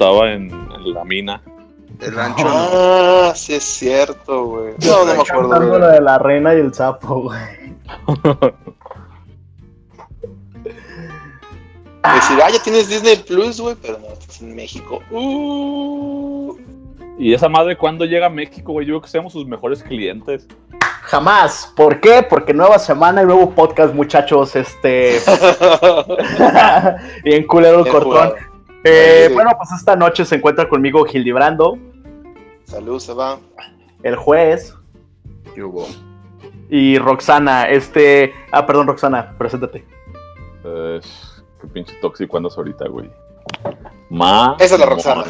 estaba en, en la mina. El rancho. Ah, sí es cierto, güey. No, no me acuerdo. Lo de la reina y el sapo, güey. Decir, ah, ya tienes Disney Plus, güey, pero no, estás en México. Uh. Y esa madre, ¿cuándo llega a México, güey? Yo creo que seamos sus mejores clientes. Jamás. ¿Por qué? Porque nueva semana y nuevo podcast, muchachos. Este. Bien culero el cortón. jugado. Eh, Sí. bueno, pues esta noche se encuentra conmigo Gildibrando, Salud, se va. el juez, ¿Qué hubo? y Roxana. Este. Ah, perdón, Roxana, preséntate. Eh, qué pinche tóxico andas ahorita, güey. Ma. Esa es la Roxana.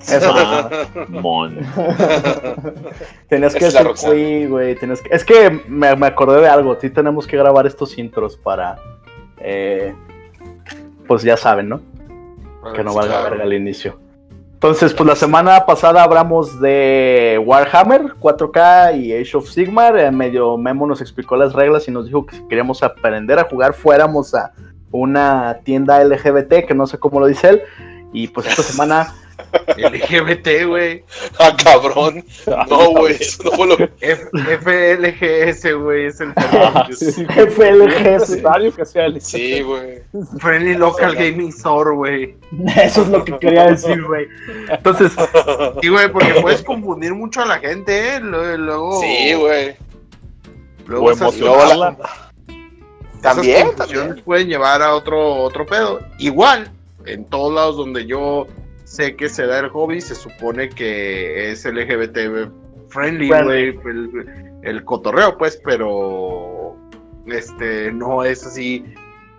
Eso. Mon. Tenías que Esa es la decir Roxana. güey, güey. tenías que... Es que me, me acordé de algo. Sí, tenemos que grabar estos intros para. eh, pues ya saben, ¿no? Que no valga verga al inicio. Entonces, pues la semana pasada hablamos de Warhammer 4K y Age of Sigmar. En medio Memo nos explicó las reglas y nos dijo que si queríamos aprender a jugar, fuéramos a una tienda LGBT, que no sé cómo lo dice él. Y pues esta semana, LGBT, güey. Ah, cabrón. No, güey, eso no fue lo F- FLGS, güey, es el Ah. FLGS. Que sea el Sí, güey. Friendly Local Gaming Store, güey. eso es lo que quería decir, güey. Entonces, Sí, güey, porque puedes confundir mucho a la gente, ¿eh? Luego, Sí, güey. luego emocionarla. También, también. pueden llevar a otro, otro pedo. Igual, en todos lados donde yo sé que se da el hobby, se supone que es LGBT friendly, güey, el, el cotorreo, pues, pero este no es así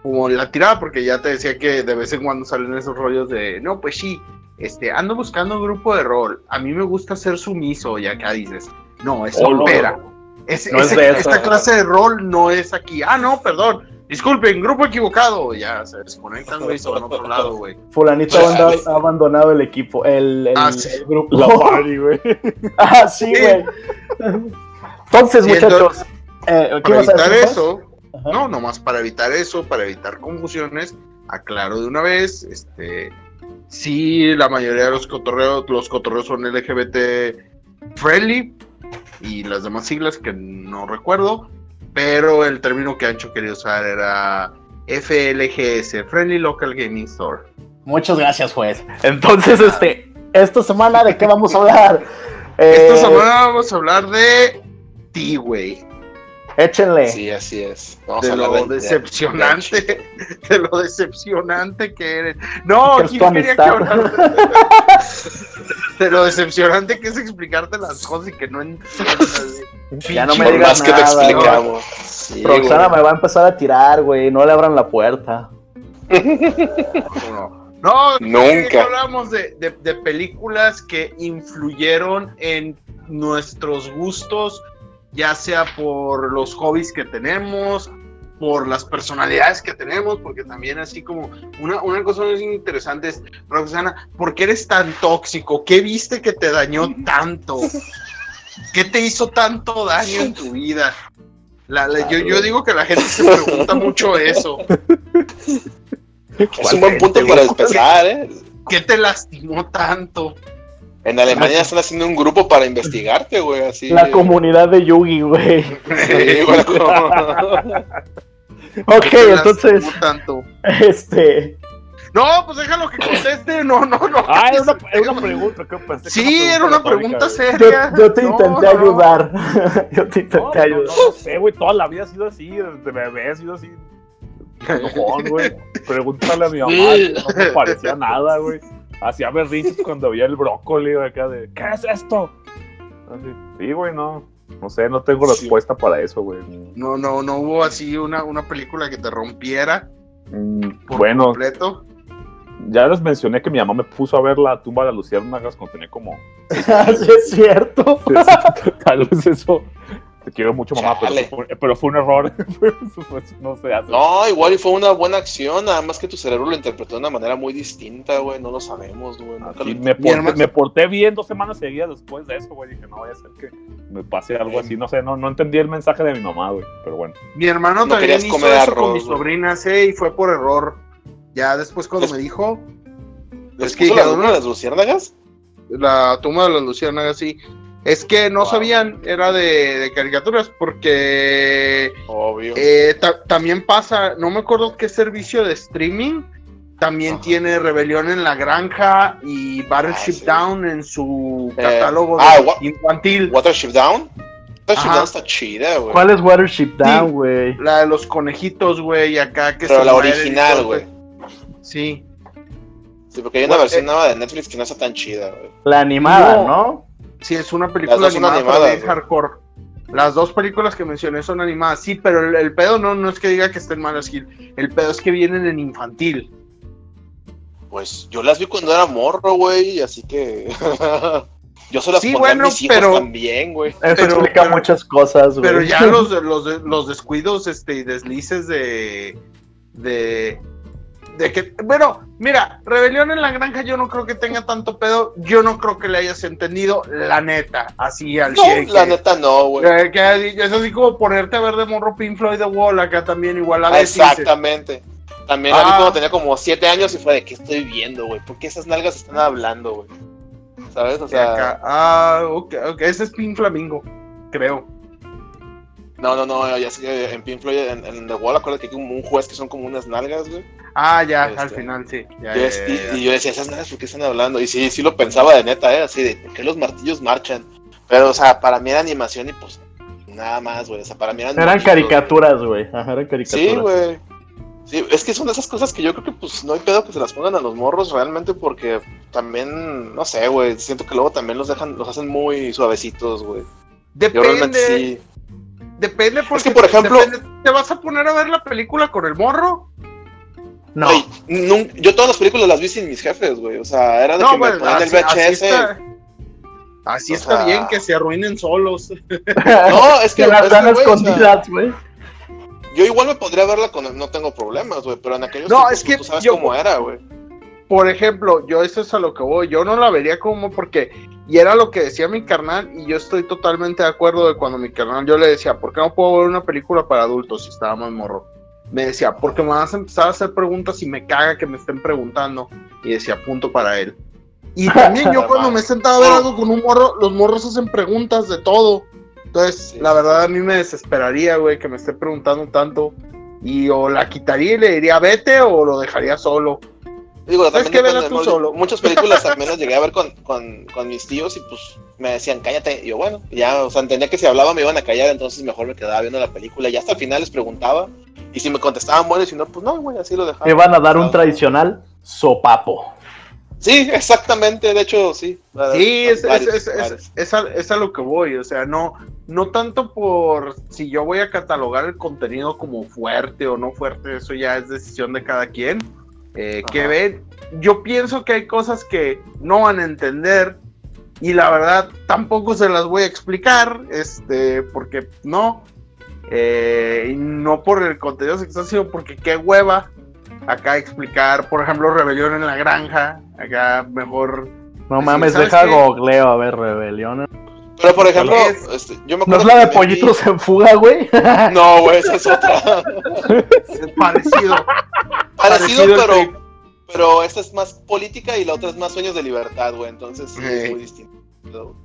como la tirada, porque ya te decía que de vez en cuando salen esos rollos de, no, pues sí, este, ando buscando un grupo de rol, a mí me gusta ser sumiso, y acá dices, no, es Oh, no. espera. Es- No es ese- esta clase de rol no es aquí. Ah, no, perdón. Disculpen, grupo equivocado. Ya se desconectan, güey, y se van a otro lado, güey. Fulanito ha abandonado- el equipo, el, el- Ah, sí. el grupo. La party, güey. ah, sí, güey. Entonces, muchachos, eh, ¿qué Para evitar eso, Ajá. no, nomás para evitar eso, para evitar confusiones, aclaro de una vez, este, sí, la mayoría de los cotorreos, los cotorreos son LGBT friendly y las demás siglas que no recuerdo, pero el término que Ancho quería usar era FLGS, Friendly Local Gaming Store. Muchas gracias, juez. Entonces, este, esta semana, ¿de qué vamos a hablar? Esta Eh, semana vamos a hablar de güey. Échenle. Sí, así es. Vamos de a lo de- de- decepcionante, de- de lo decepcionante que eres. No, Que es tu quería que amistad. de lo decepcionante que es explicarte las cosas y que no entiendas. Ya no me Por digas más que te nada, explicamos. Sí, Roxana güey. me va a empezar a tirar, güey. No le abran la puerta. No, no, Nunca. hablamos de, de- de películas que influyeron en nuestros gustos, ya sea por los hobbies que tenemos, por las personalidades que tenemos, porque también así como una, una cosa muy interesante es, Roxana, ¿por qué eres tan tóxico? ¿Qué viste que te dañó tanto? ¿Qué te hizo tanto daño en tu vida? La- la- yo, yo digo que la gente se pregunta mucho eso. Es un buen punto para empezar, ¿eh? ¿Qué te lastimó tanto? En Alemania están haciendo un grupo para investigarte, güey, así. La comunidad de Yugi, güey. Sí, güey, Ok, ¿Qué entonces, tanto? este. No, pues déjalo que conteste. No, no, no. Ah, era una, era una pregunta. que pensé Sí, era una pregunta retórica, seria. yo te intenté no. ayudar. yo te intenté No, ayudar. no, no sé, güey. Toda la vida ha sido así. Desde bebé ha sido así. Enojón, güey. Pregúntale a mi mamá. No me parecía nada, güey. Hacía berrinches cuando veía el brócoli, güey, acá de, ¿qué es esto? Así, sí, güey, no. No sé, no tengo Sí. respuesta para eso, güey. No, no, no hubo así una, una película que te rompiera Mm, por bueno, completo. ya les mencioné que mi mamá me puso a ver la tumba de las luciérnagas cuando tenía como Así es cierto. Tal vez eso. Te quiero mucho, mamá, pero, fue, pero fue un error. No se hace. No, igual y fue una buena acción, nada más que tu cerebro lo interpretó de una manera muy distinta, güey, no lo sabemos, güey. Así me, porté, hermano- me porté bien dos semanas seguidas después de eso, güey. Dije, no vaya a ser que me pase algo así. No sé, no, no entendí el mensaje de mi mamá, güey. Pero bueno. Mi hermano No también querías hizo comer eso con arroz, mis güey. sobrinas, ¿eh? Y fue por error. Ya después cuando Pues- me dijo, ¿Les Es que puso la dijeron, luna de las luciérnagas? La tumba de las luciérnagas, sí. Es que no Wow. sabían, era de, de caricaturas, porque Obvio. eh, ta- también pasa, no me acuerdo qué servicio de streaming, también Ajá. tiene Rebelión en la Granja y Battleship Ah, sí. Down en su Eh, catálogo ah, wa- infantil. Watership Down. Watership Ajá. Down está chida, güey. ¿Cuál es Watership Down, güey? La de los conejitos, güey, acá que Pero se la original, güey. Sí. Sí, porque hay una versión eh, nueva de Netflix que no está tan chida, güey. La animada, No. ¿no? Sí, es una película animada, pero animadas, bien güey. hardcore. Las dos películas que mencioné son animadas, sí, pero el, el pedo no, no es que diga que estén malas, Gil. El pedo es que vienen en infantil. Pues yo las vi cuando era morro, güey, así que. yo se las Sí, bueno, a mis hijos pero- también, güey. Eso Pero- explica pero- muchas cosas, güey. Pero ya los, los, los descuidos este, y deslices de, de. De que. Bueno, mira, Rebelión en la Granja yo no creo que tenga tanto pedo. Yo no creo que le hayas entendido, la neta, así al No, la neta no, güey. es así como ponerte a ver de morro Pink Floyd The Wall acá también igual a veces. Exactamente. También la vi Ah. cuando tenía como 7 años y fue de, ¿qué estoy viendo, güey? ¿Por qué esas nalgas están hablando, güey? ¿Sabes? O sea, acá, ah, ok, ok, ese es Pink Flamingo, creo. no, no, no, ya sé que en Pink Floyd, en, en The Wall, acuérdate que hay como un juez que son como unas nalgas, güey. Ah, ya, Este, al final sí. Ya, Y, ya, es- ya, y- ya. y yo decía, esas nalgas, ¿por qué están hablando? Y sí, sí lo pensaba de neta, ¿eh? Así de, ¿por qué los martillos marchan? Pero, o sea, para mí era animación y pues nada más, güey. O sea, para mí eran. Eran caricaturas, güey. Ajá, eran caricaturas. Sí, güey. Sí, es que son de esas cosas que yo creo que pues no hay pedo que se las pongan a los morros realmente porque también, no sé, güey, siento que luego también los dejan, los hacen muy suavecitos, güey. Yo realmente Depende, sí. depende porque por ejemplo- depende- ¿te vas a poner a ver la película con el morro? No. Yo todas las películas las vi sin mis jefes, güey. O sea, era de que me bueno, ponían el así VHS. está, así está sea- bien que se arruinen solos. No, es que, que las dan escondidas, güey. yo igual me podría verla con no tengo problemas, güey, pero en aquellos No, tiempos, es que tú sabes yo- cómo era, güey. Por ejemplo, yo eso es a lo que voy, yo no la vería como porque, y era lo que decía mi carnal, y yo estoy totalmente de acuerdo de cuando mi carnal yo le decía, ¿por qué no puedo ver una película para adultos si estaba más morro? Me decía, porque me vas a empezar a hacer preguntas y me caga que me estén preguntando. Y decía, punto para él. Y también yo cuando me he sentado a ver algo con un morro, los morros hacen preguntas de todo. Entonces, Sí. la verdad a mí me desesperaría, güey, que me esté preguntando tanto. Y o la quitaría y le diría vete o lo dejaría solo. Digo, ¿Sabes qué? Depende, tú solo. Muchas películas también las llegué a ver con, con, con mis tíos y pues me decían, cállate. Y yo, bueno, ya, o sea, entendía que si hablaba me iban a callar, entonces mejor me quedaba viendo la película. Y hasta el final les preguntaba. Y si me contestaban bueno y si no, pues no, güey, así lo dejaba. Me van a dar un Ah. tradicional sopapo. Sí, exactamente, de hecho, sí. Sí, es, es, Varios, es, es- a, es a lo que voy, o sea, no, no tanto por si yo voy a catalogar el contenido como fuerte o no fuerte, eso ya es decisión de cada quien. eh, que ven, yo pienso que hay cosas que no van a entender y la verdad tampoco se las voy a explicar, este, porque no, eh, y no por el contenido sexual, sino porque qué hueva acá explicar, por ejemplo, Rebelión en la Granja, acá mejor No Sí, mames, ¿sabes deja qué? googleo a ver rebelión. Pero por ejemplo, Es- este, yo me ¿No es la de vi- pollitos en fuga, güey? No, güey, esa es otra. parecido. Parecido, Parecido pero, trip. pero esta es más política y la otra es más sueños de libertad, güey. Entonces sí, es muy distinto.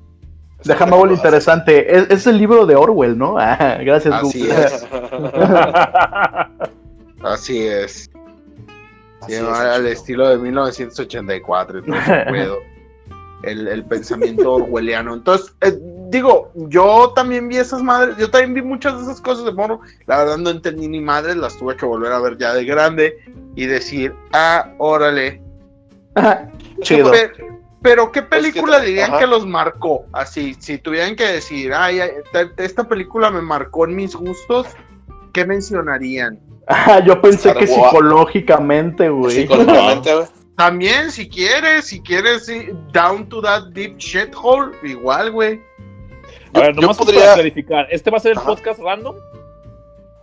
Déjame algo interesante. Es, es el libro de Orwell, ¿no? Ah, gracias, Así Google. es. Así es. Así Sí, es, al estilo de 1984. entonces puedo. El, el pensamiento orwelliano. Entonces, eh, digo, yo también vi esas madres, yo también vi muchas de esas cosas de morro. La verdad no entendí ni madres, las tuve que volver a ver ya de grande y decir, ah, órale. Chido. Pero, ¿qué película que- dirían ajá. que los marcó? Así, si tuvieran que decir, ay, ay, esta- película me marcó en mis gustos, ¿qué mencionarían? Ah, yo pensé Star que psicológicamente, güey. Psicológicamente, güey. También, si quieres, si quieres, sí, down to that deep shithole, igual, güey. A ver, nomás yo para podría- clarificar. ¿Este va a ser el Ajá. podcast random?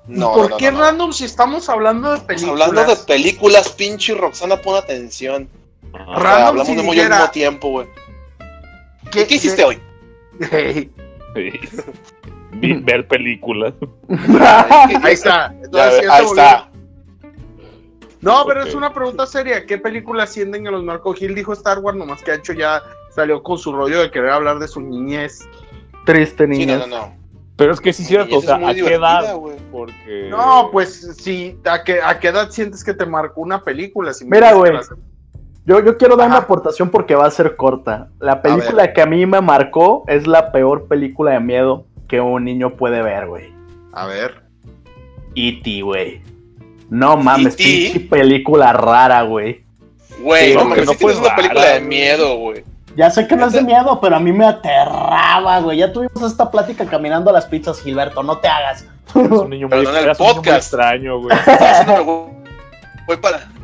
No, ¿Por no, qué no, no. random si estamos hablando de Estamos películas? hablando de películas, pinche Roxana, pon atención. Random hablamos si de muy al mismo tiempo, güey. ¿Qué, ¿Y ¿Qué hiciste hoy? Hey, Sí. Ver películas. ahí está. Entonces, ahí está. No, pero es una pregunta seria. ¿Qué película ascienden a los Marco Gil? Dijo Star Wars, nomás que Ancho ya salió con su rollo de querer hablar de su niñez. Triste, Sí, niños. no, no, no. Pero es que sí es cierto, o sea, ¿a qué edad? Porque... No, pues sí, ¿a qué, ¿a qué edad sientes que te marcó una película? Si me Mira, güey. Yo, yo quiero dar Ajá. una aportación porque va a ser corta. La película que a mí me marcó es la peor película de miedo que un niño puede ver, güey. A ver. E.T., güey. No mames, E.T.. pinche película rara, güey. Güey, Sí, no, no, mames, que no sí tienes fue una película de miedo, güey. Ya sé que no es de miedo, pero a mí me aterraba, güey. Ya tuvimos esta plática caminando a las pizzas, Gilberto, no te hagas. Es un niño muy, en el eras un niño muy podcast. extraño, güey. Voy para.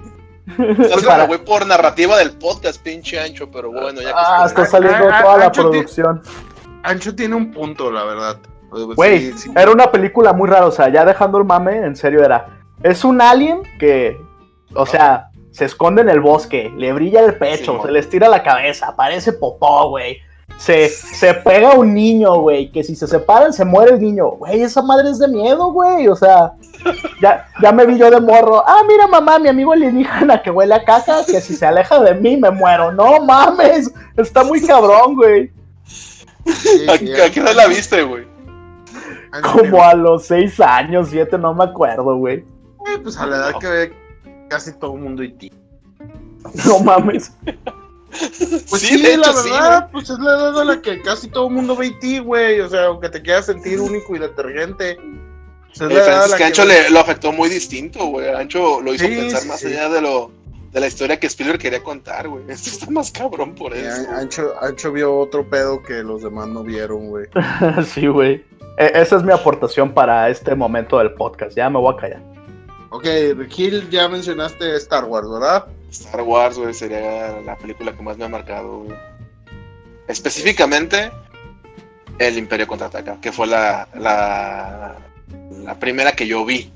Estás haciéndolo, güey, por narrativa del podcast, pinche ancho, pero bueno, ya que Ah, se- está saliendo Ah, ah, toda la Ancho, producción. Ancho tiene un punto, la verdad. Güey, Sí, sí. era una película muy rara, o sea, ya dejando el mame, en serio era. Es un alien que, o sea, se esconde en el bosque, le brilla el pecho, Sí, se le estira la cabeza, parece popó, güey. Se, se pega a un niño, güey, que si se separan se muere el niño. Güey, esa madre es de miedo, güey, o sea, ya, ya me vi yo de morro. Ah, mira mamá, mi amigo alienígena que huele a caca, que si se aleja de mí me muero. No mames, está muy cabrón, güey. Sí, ¿A, sí, a qué edad la viste, güey? Como a los seis años, siete, no me acuerdo, güey. Eh, Pues a la edad que ve casi todo el mundo y ti. No mames. Pues Sí, sí, de la hecho, sí, verdad, pues es la edad a la que casi todo el mundo ve y ti, güey. O sea, aunque te quieras sentir único y detergente. Pues es la que Ancho le, lo afectó muy distinto, güey. Ancho lo hizo Sí, pensar sí, más sí. allá de lo de la historia que Spielberg quería contar, güey. Esto está más cabrón por Sí, eso. An- Ancho, Ancho vio otro pedo que los demás no vieron, güey. Sí, güey. E- esa es mi aportación para este momento del podcast. Ya me voy a callar. Ok, Gil, ya mencionaste Star Wars, ¿verdad? Star Wars, güey, sería la película que más me ha marcado, güey. Específicamente, El Imperio Contraataca, que fue la, la, la primera que yo vi.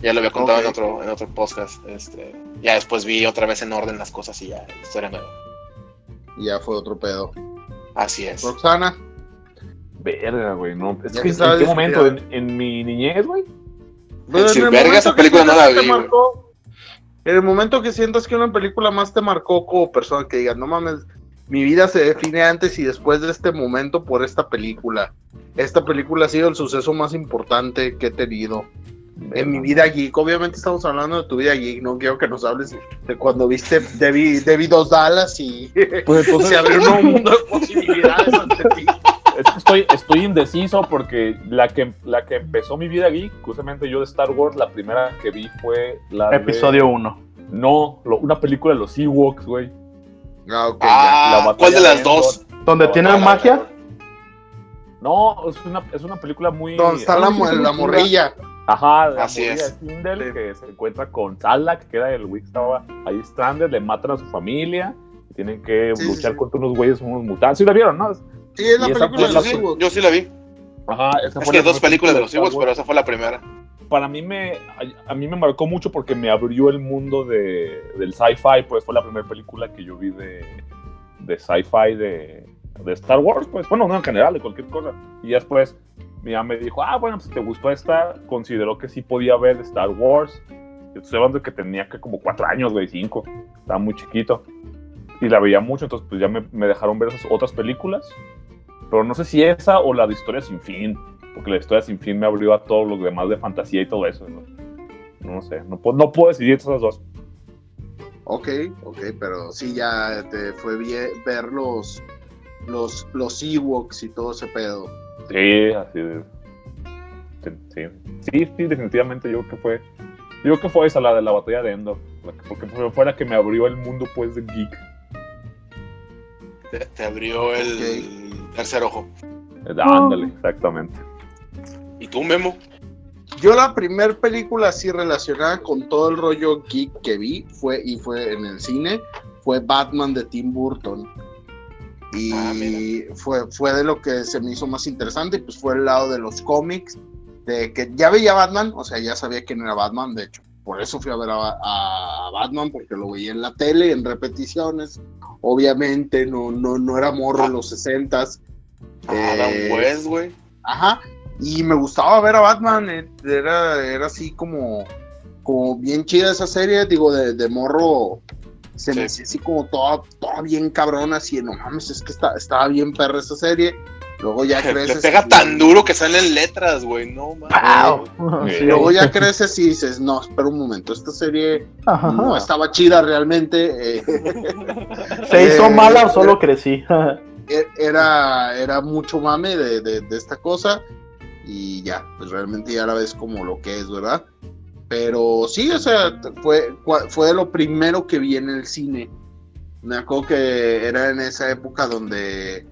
Ya lo había contado en otro en otro podcast. Este, ya después vi otra vez en orden las cosas y ya, historia nueva. Y ya fue otro pedo. Así es. Roxana, Verga, güey, no. Es Ya que en qué momento, en mi niñez, güey. Pues, Decir, en el verga, momento esa que película no sientas la vi, marcó- En el momento que sientas que una película más te marcó como persona, que digas, no mames, mi vida se define antes y después de este momento por esta película. Esta película ha sido el suceso más importante que he tenido en mi vida geek. Obviamente estamos hablando de tu vida geek, no quiero que nos hables de cuando viste Debbie, Debbie Dos Dallas y Pues entonces, se abrió un nuevo mundo de posibilidades ante ti. Estoy, estoy indeciso porque la que, la que empezó mi vida geek, justamente yo de Star Wars, la primera que vi fue la de- Episodio 1. No, lo- una película de los Ewoks, güey. Ah, ok, Ah, la batalla ¿cuál de las Endor. dos? Donde No, tienen magia. No, es una, es una película muy... ya. Donde está la, la chula. morrilla. Ajá, la Así morrilla es. Sí. que se encuentra con Salak, que era el güey que estaba ahí stranded, le matan a su familia, y tienen que sí, luchar sí. contra unos güeyes, unos mutantes. ¿Sí la vieron, no? Sí, es la película de los sí, Ewoks. yo sí la vi. Ajá, esa Es fue que la dos películas de los Star Ewoks, Wars. pero esa fue la primera. Para mí me, a, a mí me marcó mucho porque me abrió el mundo de, del sci-fi, pues fue la primera película que yo vi de, de sci-fi de, de Star Wars, pues bueno, no en general, de cualquier cosa. Y después mi mamá me dijo, ah, bueno, pues si te gustó esta, consideró que sí podía ver Star Wars. Yo estoy hablando de que tenía que como cuatro años, güey, cinco. Estaba muy chiquito. Y la veía mucho, entonces pues ya me, me dejaron ver esas otras películas. Pero no sé si esa o la de Historia Sin Fin. Porque la Historia Sin Fin me abrió a todos los demás de fantasía y todo eso. No, no sé, no puedo, no puedo decidir esas dos. Ok, ok, pero sí ya te fue bien ver los, los, los Ewoks y todo ese pedo. Sí, así de. Sí, sí, definitivamente yo creo que fue. Yo creo que fue esa, la de la batalla de Endor. Porque fue, la que me abrió el mundo, pues, de geek. Te, te abrió el tercer ojo. Eh, Ándale, exactamente. ¿Y tú, Memo? Yo la primer película así relacionada con todo el rollo geek que vi fue y fue en el cine fue Batman de Tim Burton. Y Ah, fue, fue de lo que se me hizo más interesante, y pues fue el lado de los cómics, de que ya veía Batman, o sea, ya sabía quién era Batman, de hecho, por eso fui a ver a, a Batman, porque lo veía en la tele, en repeticiones, obviamente no, no, no era morro en los 60s, Adam Eh, West, güey. Ajá. Y me gustaba ver a Batman. eh, Era, era así como, como bien chida esa serie, digo, de, de morro. Se me Sí. hacía así como toda, toda bien cabrona, así, no mames, es que está, estaba bien perra esa serie. Luego ya Le creces. pega y- tan duro que salen letras, güey. No mames. Luego ya creces y dices, no, espera un momento, esta serie Ajá. no estaba chida realmente. eh, ¿Se hizo Eh, mala o solo crecí? E- era, era mucho mame de, de- de esta cosa y ya, pues realmente ya la ves como lo que es, ¿verdad? Pero sí, o sea, fue, fue lo primero que vi en el cine. Me acuerdo que era en esa época donde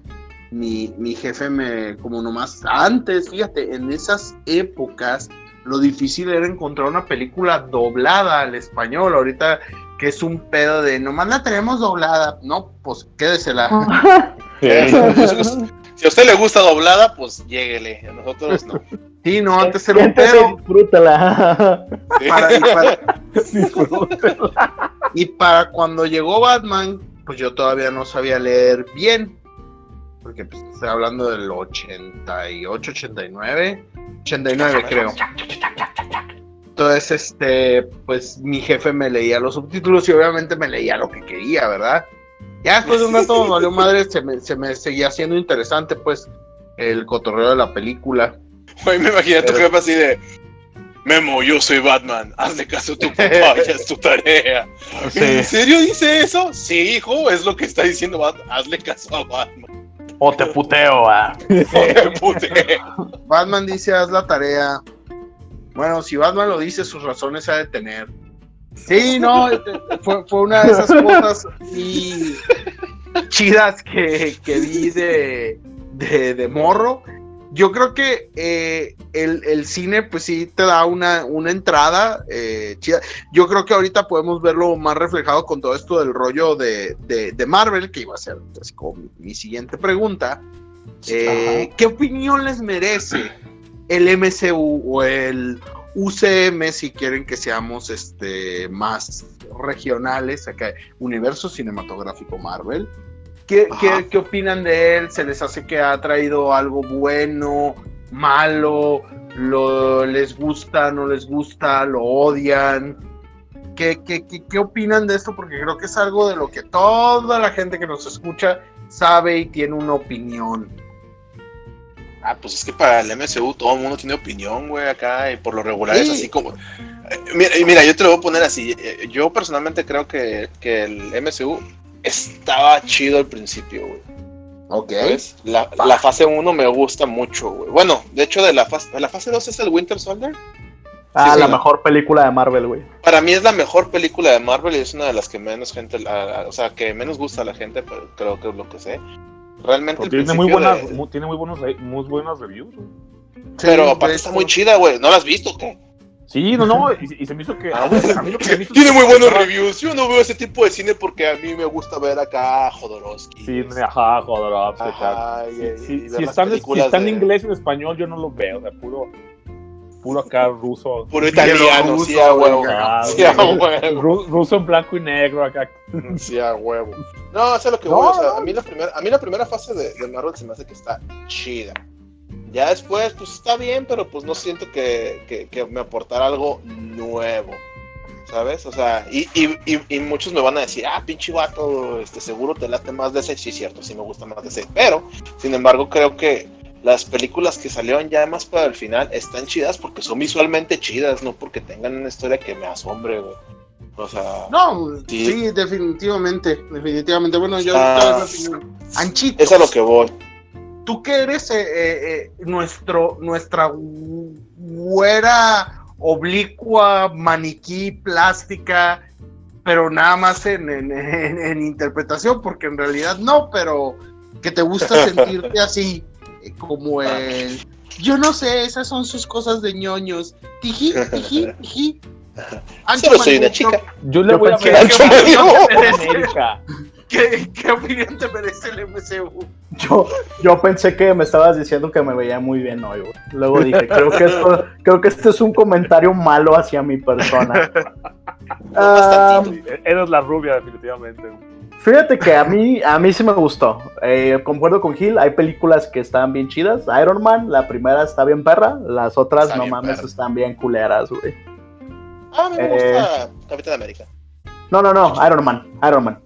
mi, mi jefe me, como nomás antes, fíjate, en esas épocas lo difícil era encontrar una película doblada al español. Ahorita que es un pedo de nomás la tenemos doblada. No, pues quédesela. Si a usted le gusta doblada, pues lléguele. A nosotros no. Sí, no, antes era un pedo. disfrútala. Sí. Para- y, para, y para cuando llegó Batman, pues yo todavía no sabía leer bien. Porque pues, estoy hablando del 88, 89. 89 creo. Entonces, este, pues mi jefe me leía los subtítulos y obviamente me leía lo que quería, ¿verdad? Ya después de un rato me valió madre, se me, se me seguía haciendo interesante, pues, el cotorreo de la película. Güey, me imagino a tu Pero- jefe así de. Memo, yo soy Batman. Hazle caso a tu papá, ya es tu tarea. ¿En serio dice eso? Sí, hijo, es lo que está diciendo Batman. Hazle caso a Batman. O te puteo, ah. Joder, pute. Batman dice, haz la tarea. Bueno, si Batman lo dice, sus razones ha de tener. Sí, no, fue, fue una de esas cosas y chidas que, que vi de, de, de morro. Yo creo que eh, el, el cine, pues sí, te da una, una entrada eh, chida. Yo creo que ahorita podemos verlo más reflejado con todo esto del rollo de, de, de Marvel, que iba a ser así como mi, mi siguiente pregunta. Eh, ¿Qué opinión les merece el MCU o el UCM si quieren que seamos este, más regionales, acá, universo cinematográfico Marvel? ¿Qué, Ajá. qué, qué opinan de él? ¿Se les hace que ha traído algo bueno, malo? Lo, ¿Les gusta, no les gusta, lo odian? ¿Qué, qué, qué, qué opinan de esto? Porque creo que es algo de lo que toda la gente que nos escucha sabe y tiene una opinión. Ah, pues es que para el MCU todo el mundo tiene opinión, güey, acá, y por lo regular es Sí. así como... Eh, Mira, y mira, yo te lo voy a poner así. eh, Yo personalmente creo que, que el MCU estaba chido al principio, güey. Ok. ¿sabes? La, la fase 1 me gusta mucho, güey. Bueno, de hecho, de la fase, la fase 2 es el Winter Soldier. Ah, Sí, la sí. mejor película de Marvel, güey. Para mí es la mejor película de Marvel y es una de las que menos gente, a- a- o sea, que menos gusta a la gente, pero creo que es lo que sé. Realmente el Tiene muy, buenas, de- mu- tiene muy, buenos, muy buenas reviews. güey. Pero Sí, aparte de está muy chida, güey. ¿No la has visto, qué? Sí, no, no, y, y se me hizo que. A mí lo que se me hizo Tiene muy buenos Ah, reviews. Yo no veo ese tipo de cine porque a mí me gusta ver acá a Jodorowsky. Sí, ajá, Jodorowsky, Ajá, y- Sí, y si las están, si están de- en inglés o en español, yo no lo veo, sea, puro, puro acá ruso. Puro italiano, ruso, sí, a huevo. Ah, Sí, a huevo. Ru- ruso en blanco y negro acá. Sí, a huevo. No, eso es lo que No, voy. O sea, no. a, mí la primera, a mí la primera fase de, de Marvel se me hace que está chida. Ya después, pues está bien, pero pues no siento que, que, que me aportara algo nuevo. ¿Sabes? O sea, y, y, y, y muchos me van a decir, ah, pinche vato, este, seguro te late más de ese. Sí, cierto, sí me gusta más de ese. Pero, sin embargo, creo que las películas que salieron ya más para el final están chidas porque son visualmente chidas, no porque tengan una historia que me asombre, güey. O sea, No, Sí. sí. definitivamente, definitivamente. Bueno, yo Ah. Anchito, es a lo que voy. tú que eres eh, eh, eh, nuestro, nuestra güera oblicua, maniquí, plástica, pero nada más en, en- en- en interpretación, porque en realidad no, pero que te gusta sentirte así, como el... Yo no sé, esas son sus cosas de ñoños. Tiji, tiji, tiji. Ancho Solo soy una chica. Yo le voy a ver Ancho. ¿Qué, ¿Qué opinión te merece el MCU? Yo, yo pensé que me estabas diciendo que me veía muy bien hoy, güey. Luego dije, creo que esto, creo que este es un comentario malo hacia mi persona. Ah, Eres la rubia, definitivamente. Fíjate que a mí, a mí sí me gustó. Eh, concuerdo con Gil, hay películas que están bien chidas. Iron Man, la primera está bien perra, las otras Está no mames perra. están bien culeras, güey. Ah, a mí me Eh. gusta Capitán América. No, no, no, Iron Man, Iron Man.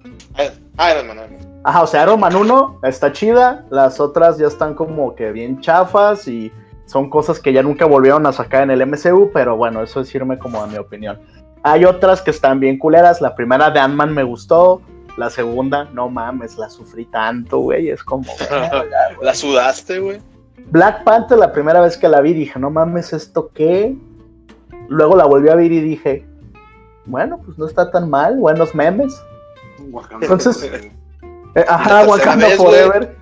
Ah, Iron Man, Iron Man. Ajá, o sea, Iron Man 1 está chida, las otras ya están como que bien chafas y son cosas que ya nunca volvieron a sacar en el MCU, pero bueno, eso es irme como a mi opinión. Hay otras que están bien culeras, la primera de Ant-Man me gustó, la segunda, no mames, la sufrí tanto, güey, es como... güey. La sudaste, güey. Black Panther, la primera vez que la vi, dije, no mames, ¿esto qué? Luego la volví a ver y dije, bueno, pues no está tan mal, buenos memes. Entonces, Eh, ajá, Wakanda vez. Forever.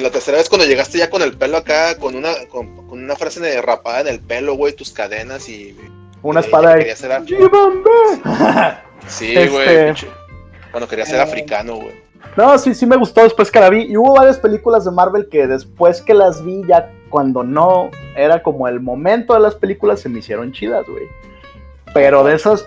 La tercera vez cuando llegaste ya con el pelo acá, con una, con, con una frase de rapada en el pelo, güey, tus cadenas y. Una y espada de... Sí, Este- güey. pinche. Cuando quería ser Eh, africano, güey. No, sí, sí me gustó después que la vi. Y hubo varias películas de Marvel que después que las vi, ya cuando no era como el momento de las películas, se me hicieron chidas, güey. Pero de esas,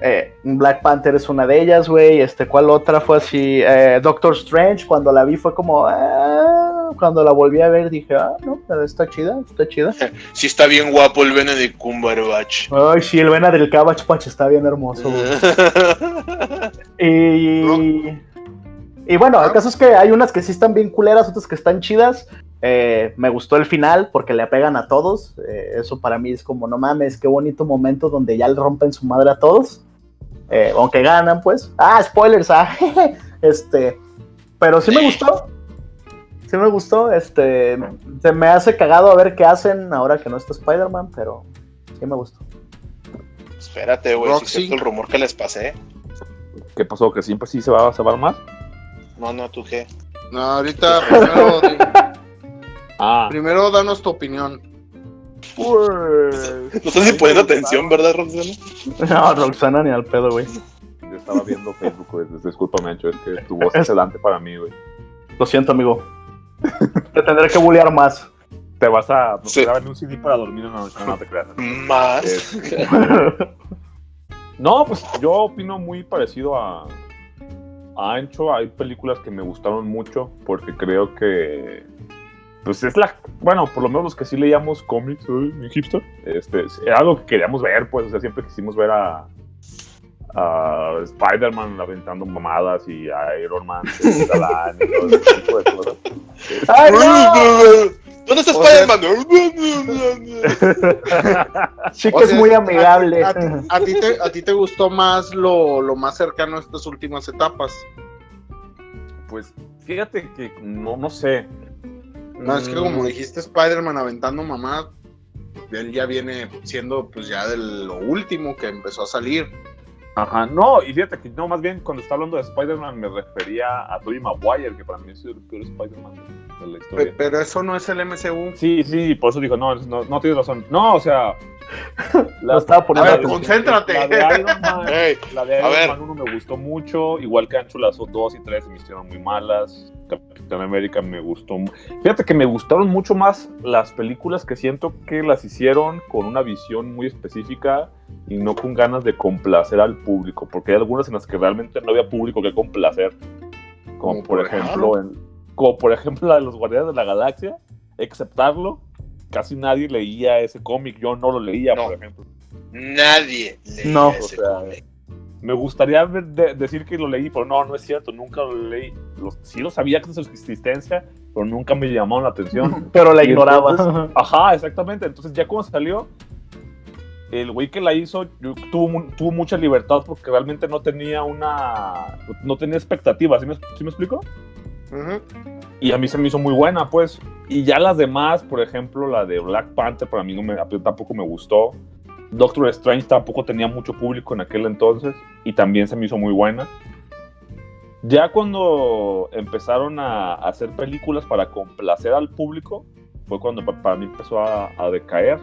eh, Black Panther es una de ellas, güey. Este, ¿cuál otra fue así? Eh, Doctor Strange, cuando la vi fue como, ah, cuando la volví a ver dije, ah, no, pero está chida, está chida. Sí está bien guapo el Benedict Cumberbatch. Ay, sí, el Vena del Cabbage Patch está bien hermoso, güey. Y, y bueno, el caso es que hay unas que sí están bien culeras, otras que están chidas. Eh, me gustó el final porque le pegan a todos. Eh, eso para mí es como, no mames, qué bonito momento donde ya le rompen su madre a todos. Eh, aunque ganan, pues. Ah, spoilers, ah. este. Pero sí me gustó. Sí me gustó. Este. Se me hace cagado a ver qué hacen ahora que no está Spider-Man, pero sí me gustó. Espérate, güey, si cierto el rumor que les pasé. ¿Qué pasó? ¿Que siempre sí se va a salvar más? No, no, tú qué. No, ahorita primero, Ah, primero danos tu opinión. pues. No estás ni poniendo atención, ¿verdad, Roxana? No, Roxana ni al pedo, güey. Yo estaba viendo Facebook, güey. Discúlpame, Ancho, es que tu voz es delante para mí, güey. Lo siento, amigo. Te tendré que bullear más. Te vas a. Nos Sí. un CD para dormir en la noche, no, no te creas. Más. Es- No, pues yo opino muy parecido a, a Ancho. Hay películas que me gustaron mucho porque creo que. Pues es la. Bueno, por lo menos los que sí leíamos cómics, mi hipster. Este, era algo que queríamos ver, pues. O sea, siempre quisimos ver a. A Spider-Man aventando mamadas y a Iron Man, es galán y todo ese tipo de cosas. ¡Ay, no! ¿Dónde está O sea- Spider-Man? Sí que O es muy a- amigable. A, a ti te, a ti te gustó más lo, lo más cercano a estas últimas etapas. Pues fíjate que no, no sé. No, es que como Mm, dijiste Spider-Man aventando mamá, él ya viene siendo pues ya de lo último que empezó a salir. Ajá, no, y fíjate que no, más bien cuando estaba hablando de Spider-Man me refería a Tobey Maguire, que para mí ha sido el peor Spider-Man de, de la historia. Pero eso no es el MCU. Sí, sí, por eso digo, no, no, no tienes razón. No, o sea. Lo estaba A poniendo ver, atención. concéntrate. La de Iron Man, Ey, la de a Iron ver. Man 1 me gustó mucho, igual que Ancho las 2 y 3 se me hicieron muy malas. Capitán América me gustó. Fíjate que me gustaron mucho más las películas que siento que las hicieron con una visión muy específica y no con ganas de complacer al público, porque hay algunas en las que realmente no había público que complacer. Como, por, por ejemplo, en- como por ejemplo la de los Guardianes de la Galaxia, exceptarlo, casi nadie leía ese cómic, yo no lo leía, No. por ejemplo. Nadie leía No, ese o sea, cómic. Me gustaría ver- de- decir que lo leí, pero no, no es cierto, nunca lo leí. Los- sí lo sabía que es su existencia, pero nunca me llamaron la atención. Pero la Y ignoraba. entonces- Ajá, exactamente. Entonces ya cuando salió, el güey que la hizo yo- tuvo, tuvo mucha libertad porque realmente no tenía una... No tenía expectativas, ¿sí me, sí me explico? Ujú. Y a mí se me hizo muy buena, pues. Y ya las demás, por ejemplo, la de Black Panther, para mí no me, tampoco me gustó. Doctor Strange tampoco tenía mucho público en aquel entonces y también se me hizo muy buena. Ya cuando empezaron a hacer películas para complacer al público, fue cuando pa- para mí empezó a, a decaer.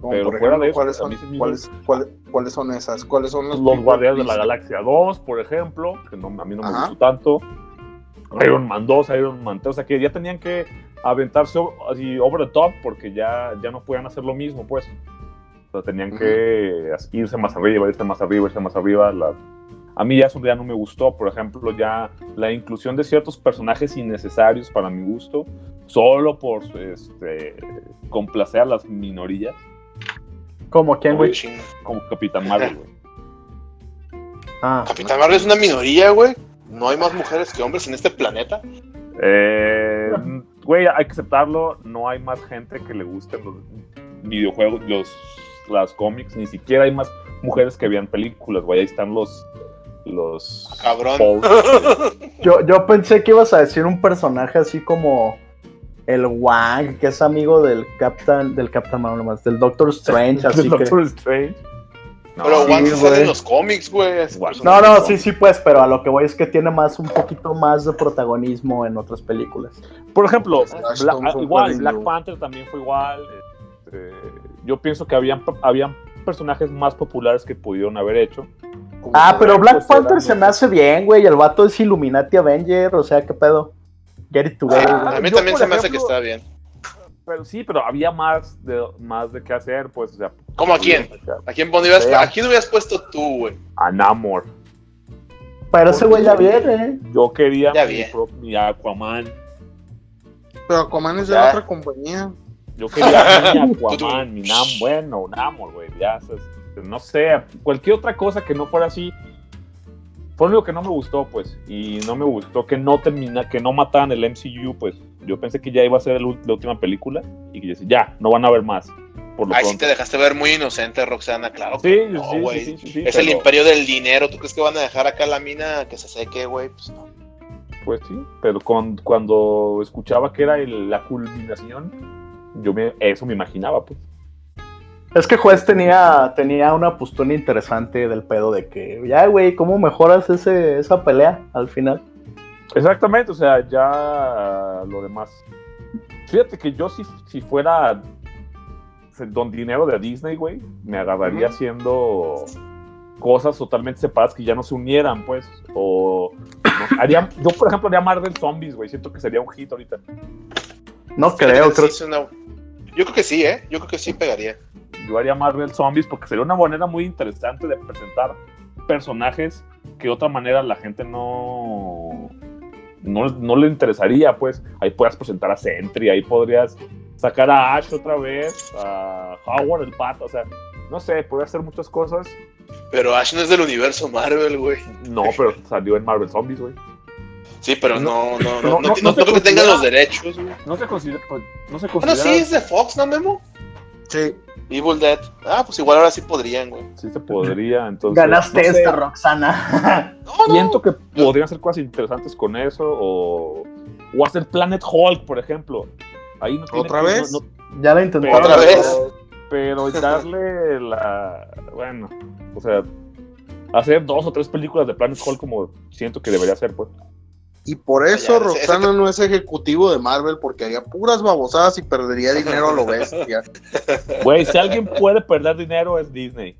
Como Pero por fuera ejemplo, de eso, ¿cuáles son, cuáles, cuáles, cuáles son esas? ¿Cuáles son Los películas Guardianes de la Galaxia 2, por ejemplo, que no- a mí no me gustó tanto. Iron Man 2, Iron Man 3, o sea que ya tenían que aventarse así over the top porque ya, ya no podían hacer lo mismo, pues. O sea, tenían que irse más arriba, irse más arriba, irse más arriba. la- A mí ya eso ya no me gustó, por ejemplo, ya la inclusión de ciertos personajes innecesarios para mi gusto, solo por este, complacer a las minorías. ¿Cómo? ¿Quién, güey? Como Capitán Marvel, güey. Ah, Capitán Marvel es una minoría, güey. No hay más mujeres que hombres en este planeta. Eh, Güey, hay que aceptarlo, no hay más gente que le gusten los videojuegos, los, las cómics, ni siquiera hay más mujeres que vean películas, güey, ahí están los... los Cabrón. posts. yo, yo pensé que ibas a decir un personaje así como el Wang, que es amigo del Captain, del Captain Marvel nomás, del Doctor Strange, así del que... Doctor Strange. No, Pero sí, Wanda sale en los cómics, güey. No, no, sí, sí, pues, pero a lo que voy es que tiene más, un poquito más de protagonismo en otras películas. Por ejemplo, igual, Black. Panther también fue igual. Este, yo pienso que habían, habían personajes más populares que pudieron haber hecho. Ah, pero Black pues, Panther se me hace bien, güey. El vato es Illuminati Avenger, o sea, ¿qué pedo? Get it together. Ah, güey. a mí yo, también se me hace que está bien. Pero sí, pero había más de, más de qué hacer, pues. O sea, ¿Cómo a quién? ¿A quién pondrías? Sí. ¿A quién hubieras puesto tú, güey? A Namor. Pero ese güey ya viene. Yo quería Ya mi, mi Aquaman. Pero Aquaman es de Ya. otra compañía. Yo quería mi Aquaman, mi Nam, bueno, Namor, güey. Ya, no sé, cualquier otra cosa que no fuera así. Fue lo único que no me gustó, pues. Y no me gustó que no termina, que no mataran el MCU, pues. Yo pensé que ya iba a ser el la última película y que ya, no van a ver más. Por lo Ay, sí te dejaste ver muy inocente, Roxana, claro. Sí, que sí, no, sí, sí, Es el imperio del dinero. ¿Tú crees que van a dejar acá la mina que se seque, güey? Pues no. Pues sí, pero con- cuando escuchaba que era el- la culminación, yo me, eso me imaginaba, pues. Es que Juez tenía, tenía una postura interesante del pedo de que, ya, güey, ¿cómo mejoras ese, esa pelea al final? Exactamente, o sea, ya lo demás. Fíjate que yo si, si fuera don dinero de Disney, güey, me agarraría haciendo cosas totalmente separadas que ya no se unieran, pues. O no, haría, yo, por ejemplo, haría Marvel Zombies, güey. Siento que sería un hit ahorita. No creo, sí, creo. es una- Yo creo que sí, ¿eh? Yo creo que sí pegaría. Yo haría Marvel Zombies porque sería una manera muy interesante de presentar personajes que de otra manera la gente no, no, no le interesaría, pues. Ahí podrías presentar a Sentry, ahí podrías sacar a Ash otra vez, a Howard el pato, o sea, no sé, podría hacer muchas cosas. Pero Ash no es del universo Marvel, güey. No, pero salió en Marvel Zombies, güey. Sí, pero no, no, no, No, no, no, no, no no se creo que tengan los derechos, güey. No se considera, pues, no se Bueno, considera, sí, es de Fox, ¿no, Memo? Sí. Evil Dead. Ah, pues igual ahora sí podrían, güey. sí se podría, entonces. Ganaste no sé. esta, Roxana. No, no. Siento que podrían hacer cosas interesantes con eso o, o hacer Planet Hulk, por ejemplo. Ahí no tiene ¿Otra que- vez? no- no- ya la intentaron. ¿Otra vez? pero darle la. Bueno, o sea, hacer dos o tres películas de Planet Hulk como siento que debería ser, pues. Y por eso Ya, ese- Roxana no es ejecutivo de Marvel porque haría puras babosadas y perdería dinero a lo bestia. Güey, si alguien puede perder dinero es Disney.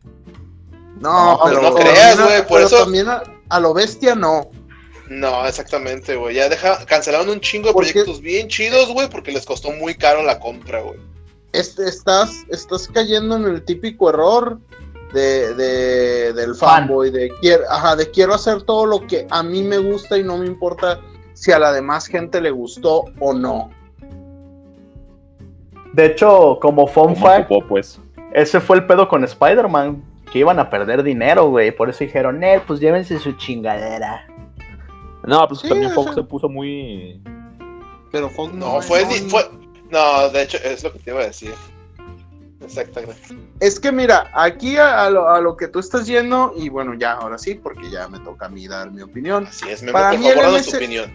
No, No, pero no creas, a- güey, por pero eso- también a, a lo bestia no. No, exactamente, güey. Ya deja, cancelaron un chingo de proyectos bien chidos, güey, porque les costó muy caro la compra, güey. Este, estás, estás cayendo en el típico error de, de- del Fan. fanboy, de quiero, ajá, de quiero hacer todo lo que a mí me gusta y no me importa si a la demás gente le gustó o no. De hecho, como fun Como fact, ocupó, pues. ese fue el pedo con Spider-Man. Que iban a perder dinero, güey. Por eso dijeron, eh, pues llévense su chingadera. No, pues Sí, también Fox se puso muy. Pero Fox No, fue. No, de hecho, es lo que te iba a decir. Exactamente. Es que mira, aquí a, a lo, a lo que tú estás yendo, y bueno, ya, ahora sí, porque ya me toca a mí dar mi opinión. Así es, Memo, Para por mí favor, tu opinión.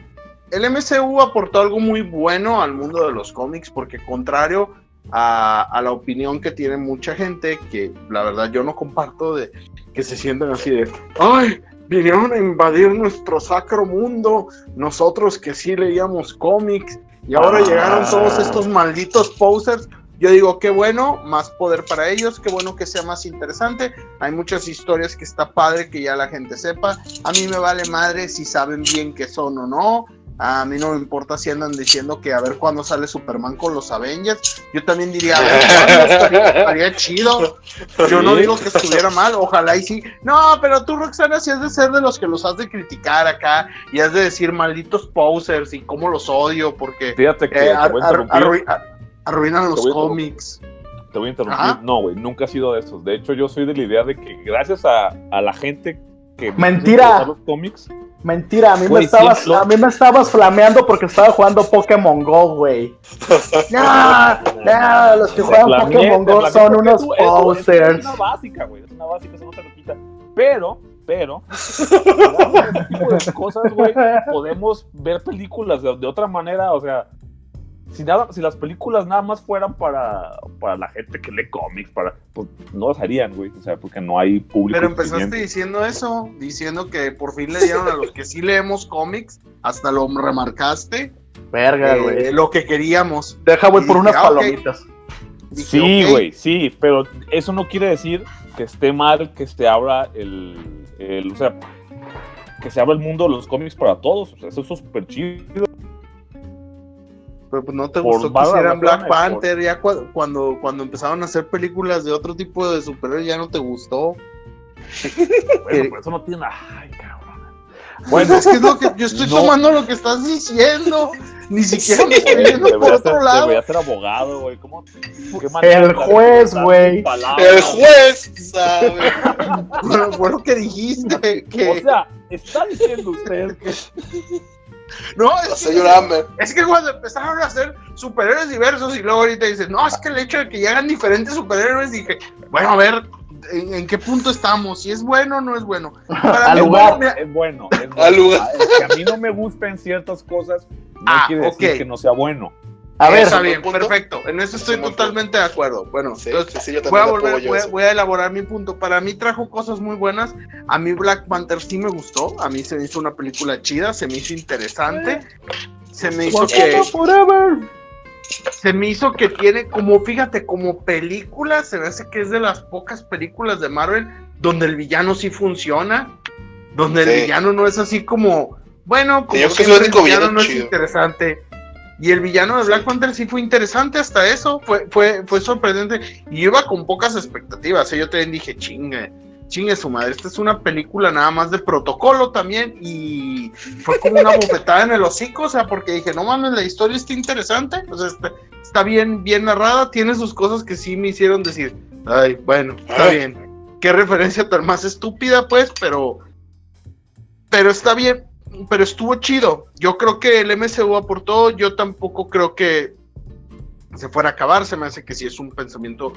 El MCU aportó algo muy bueno al mundo de los cómics, porque contrario a, a la opinión que tiene mucha gente, que la verdad yo no comparto, de que se sienten así de, ay, vinieron a invadir nuestro sacro mundo, nosotros que sí leíamos cómics, y ahora Ah. llegaron todos estos malditos posers. Yo digo, qué bueno, más poder para ellos, qué bueno que sea más interesante. Hay muchas historias que está padre que ya la gente sepa. A mí me vale madre si saben bien qué son o no. A mí no me importa si andan diciendo que a ver cuándo sale Superman con los Avengers. Yo también diría, a ver cuándo estaría, estaría chido. Yo no digo que estuviera mal, ojalá y sí. No, pero tú, Roxana, si has de ser de los que los has de criticar acá y has de decir malditos posers y cómo los odio porque Fíjate que eh, te ar- voy a arruinan los Te cómics. te voy a interrumpir. Ajá. No, güey, nunca he sido de esos. De hecho, yo soy de la idea de que gracias a, a la gente que... me Mentira. los cómics, Mentira, a mí, me estabas, a mí me estabas flameando porque estaba jugando Pokémon Go, güey. No, no, los que juegan Flameé, Pokémon te Go son unos posers. Es una básica, güey. Es una básica, eso no lo quita. Pero, pero, ese tipo de cosas, güey, podemos ver películas de, de otra manera, o sea, si, nada, si las películas nada más fueran para, para la gente que lee cómics, para, pues no las harían, güey, o sea, porque no hay público. Pero empezaste diciendo eso, diciendo que por fin le dieron a los que sí leemos cómics, hasta lo remarcaste, Verga, eh, güey. lo que queríamos. Deja, voy y por dije, unas ah, palomitas. Dije, Sí, güey, sí, pero eso no quiere decir que esté mal que se abra el, el- o sea, que se abra el mundo de los cómics para todos, o sea, eso es súper chido. Pero pues no te Por gustó que hicieran Black Panther, ya cua- cuando, cuando empezaron a hacer películas de otro tipo de superhéroes ya no te gustó. Bueno, pero eso no tiene nada. Ay, cabrón. Bueno, es que es lo que yo estoy No. tomando lo que estás diciendo. Ni siquiera me estoy yendo por otro ser, lado. debería ser abogado, güey. ¿Cómo? qué El juez, güey. El juez sabe. Bueno, fue lo que dijiste. Que... O sea, está diciendo usted que no, es sé que, es que cuando empezaron a hacer superhéroes diversos y luego ahorita dices, no, es que el hecho de que llegan diferentes superhéroes, dije, bueno, a ver, ¿en, en qué punto estamos? Si es bueno o no es bueno. Para Al lugar. es bueno. Es bueno. Al lugar. Ah, es que a mí no me gustan ciertas cosas, no Ah, quiere decir que no sea bueno. A ver, Está ¿buen bien, punto? perfecto. En eso estoy totalmente de acuerdo. Bueno, Sí, entonces, sí, sí, yo voy a volver, voy a, eso. voy a elaborar mi punto. Para mí trajo cosas muy buenas. A mí Black Panther sí me gustó. A mí se me hizo una película chida, se me hizo interesante. Se me hizo que Forever. se me hizo que tiene como fíjate como película, se me hace que es de las pocas películas de Marvel donde el villano sí funciona, donde Sí. el villano no es así como bueno, como yo creo que es siempre, el único villano villano no es chido. interesante. Y el villano de Black Panther sí fue interesante hasta eso, fue, fue, fue sorprendente. Y iba con pocas expectativas. ¿eh? Yo también dije, chingue, chingue su madre. Esta es una película nada más de protocolo también. Y fue como una bofetada en el hocico. O sea, porque dije, no mames, la historia está interesante. O sea, está, está bien, bien narrada. Tiene sus cosas que sí me hicieron decir, ay, bueno, está Ah. bien. Qué referencia tan más estúpida, pues, pero. Pero está bien pero estuvo chido. Yo creo que el MCU aportó, yo tampoco creo que se fuera a acabar, se me hace que sí es un pensamiento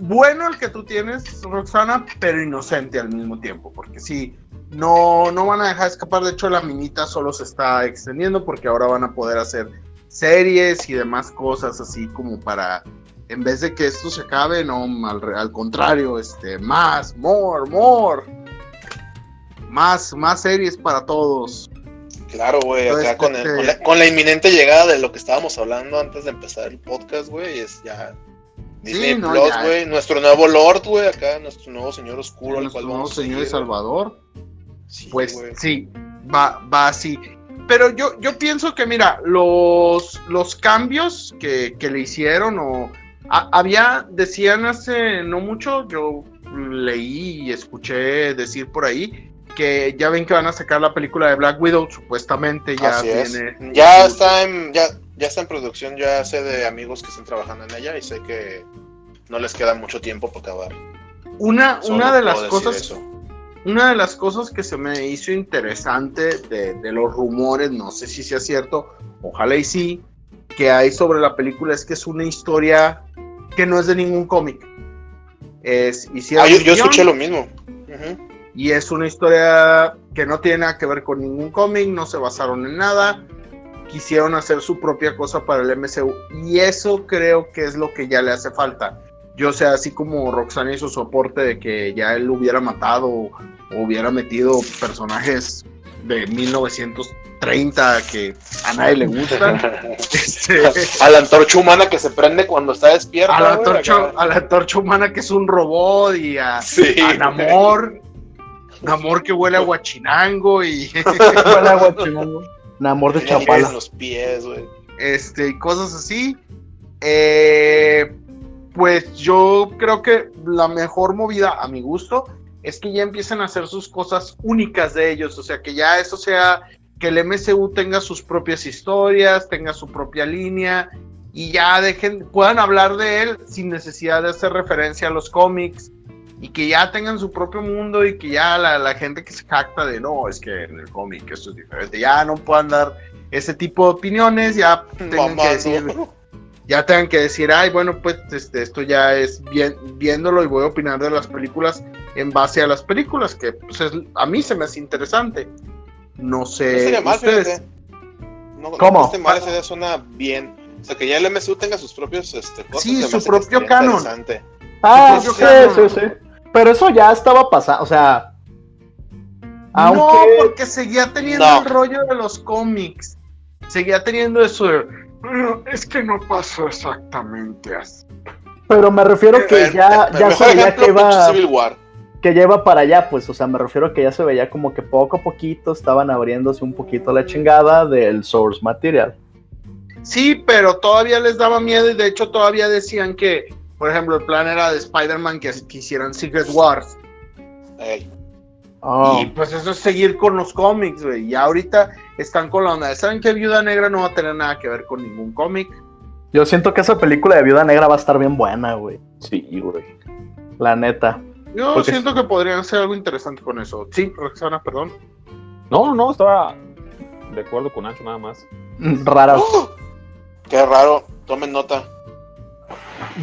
bueno el que tú tienes, Roxana, pero inocente al mismo tiempo, porque sí, no, no van a dejar escapar, de hecho la minita solo se está extendiendo porque ahora van a poder hacer series y demás cosas así como para, en vez de que esto se acabe, no, al, al contrario, este, más, more, more. Más, más series para todos. Claro, güey, acá Entonces, con, el- este- con la, con la inminente llegada de lo que estábamos hablando antes de empezar el podcast, güey, es ya Disney Sí, no, Plus, ya. güey, nuestro nuevo Lord, güey, acá, nuestro nuevo señor oscuro, al Nuestro cual nuevo vamos Señor seguir, Salvador. Sí, Pues sí, va, va así. Pero yo, yo pienso que, mira, los, los cambios que, que le hicieron, o a- había, decían hace no mucho, yo leí y escuché decir por ahí, que ya ven que van a sacar la película de Black Widow, supuestamente ya Así es. tiene. Ya está en, ya, ya está en producción, ya sé de amigos que están trabajando en ella y sé que no les queda mucho tiempo para acabar. Una, Solo una de las cosas eso. Una de las cosas que se me hizo interesante de, de los rumores, no sé si sea cierto, ojalá y sí, que hay sobre la película es que es una historia que no es de ningún cómic. Es, hicieron Ah, yo, yo escuché lo mismo. Ujú. Y es una historia que no tiene nada que ver con ningún cómic, no se basaron en nada, quisieron hacer su propia cosa para el MCU y eso creo que es lo que ya le hace falta. Yo sé, así como Roxana hizo su aporte de que ya él hubiera matado o hubiera metido personajes de 1930 que a nadie le gustan. este, A la antorcha humana que se prende cuando está despierta. a, la antorcha, a la antorcha humana que es un robot y a, Sí. a Namor. Namor que huele a guachinango y Hola, guachinango. Namor de Chapala. en los pies, güey. este, y cosas así. Eh, pues yo creo que la mejor movida a mi gusto es que ya empiecen a hacer sus cosas únicas de ellos, o sea, que ya eso sea, que el MCU tenga sus propias historias, tenga su propia línea y ya dejen, puedan hablar de él sin necesidad de hacer referencia a los cómics y que ya tengan su propio mundo y que ya la, la gente que se jacta de no, es que en el cómic esto es diferente, ya no puedan dar ese tipo de opiniones, ya tengan que decir, ya tengan que decir, ay, bueno, pues este, esto ya es bien, viéndolo y voy a opinar de las películas en base a las películas, que pues, es- a mí se me hace interesante. No No sé, mal, ustedes. No, ¿Cómo? No esté mal, esa idea suena bien. O sea, que ya el MSU tenga sus propios este, cosas. Sí, su que propio canon. Ah, Sí, sí, sí. Pero eso ya estaba pasando, o sea. No, porque seguía teniendo No. el rollo de los cómics. Seguía teniendo eso de, "Pero es que no pasó exactamente así. Pero me refiero que Pero- ya, pero ya mejor se veía ejemplo, que iba, Civil War. que ya iba para allá, pues, o sea, me refiero que ya se veía como que poco a poquito estaban abriéndose un poquito la chingada del source material. Sí, pero todavía les daba miedo y de hecho todavía decían que, por ejemplo, el plan era de Spider-Man que, que hicieran Secret Wars. Oh. Y pues eso es seguir con los cómics, güey. Y ahorita están con la onda de, ¿saben que Viuda Negra no va a tener nada que ver con ningún cómic? Yo siento que esa película de Viuda Negra va a estar bien buena, güey. Sí, güey. La neta. Yo Porque siento que podrían hacer algo interesante con eso. Sí, Roxana, perdón. No, no, estaba de acuerdo con Ancho nada más. Rara. ¡Oh! Qué raro. Tomen nota.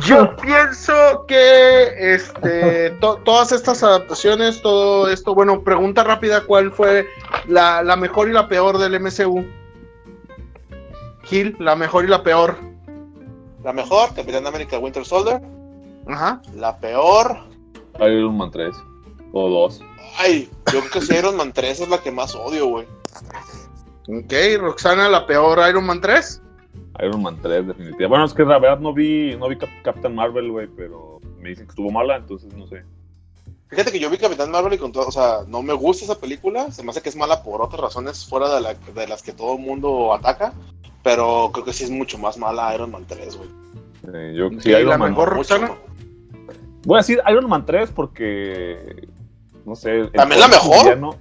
Yo pienso que este, to- todas estas adaptaciones, todo esto, bueno, pregunta rápida, ¿cuál fue la, la mejor y la peor del MCU? Gil, la mejor y la peor. La mejor, Capitán América Winter Soldier. Ajá. La peor. Iron Man 3 o 2. Ay, yo creo que si Iron Man 3 es la que más odio, güey. Ok, Roxana, la peor Iron Man 3. Iron Man 3, definitivamente. Bueno, es que la verdad no vi, no vi Cap- Captain Marvel, güey, pero me dicen que estuvo mala, entonces no sé. Fíjate que yo vi Capitán Marvel y con todo, o sea, no me gusta esa película, se me hace que es mala por otras razones fuera de, la, de las que todo el mundo ataca, pero creo que sí es mucho más mala Iron Man 3, güey. Eh, yo Ok, sí, la Iron Man. mejor- Mucho? ¿no? Voy a decir Iron Man 3 porque. No sé. ¿También la mejor? villano-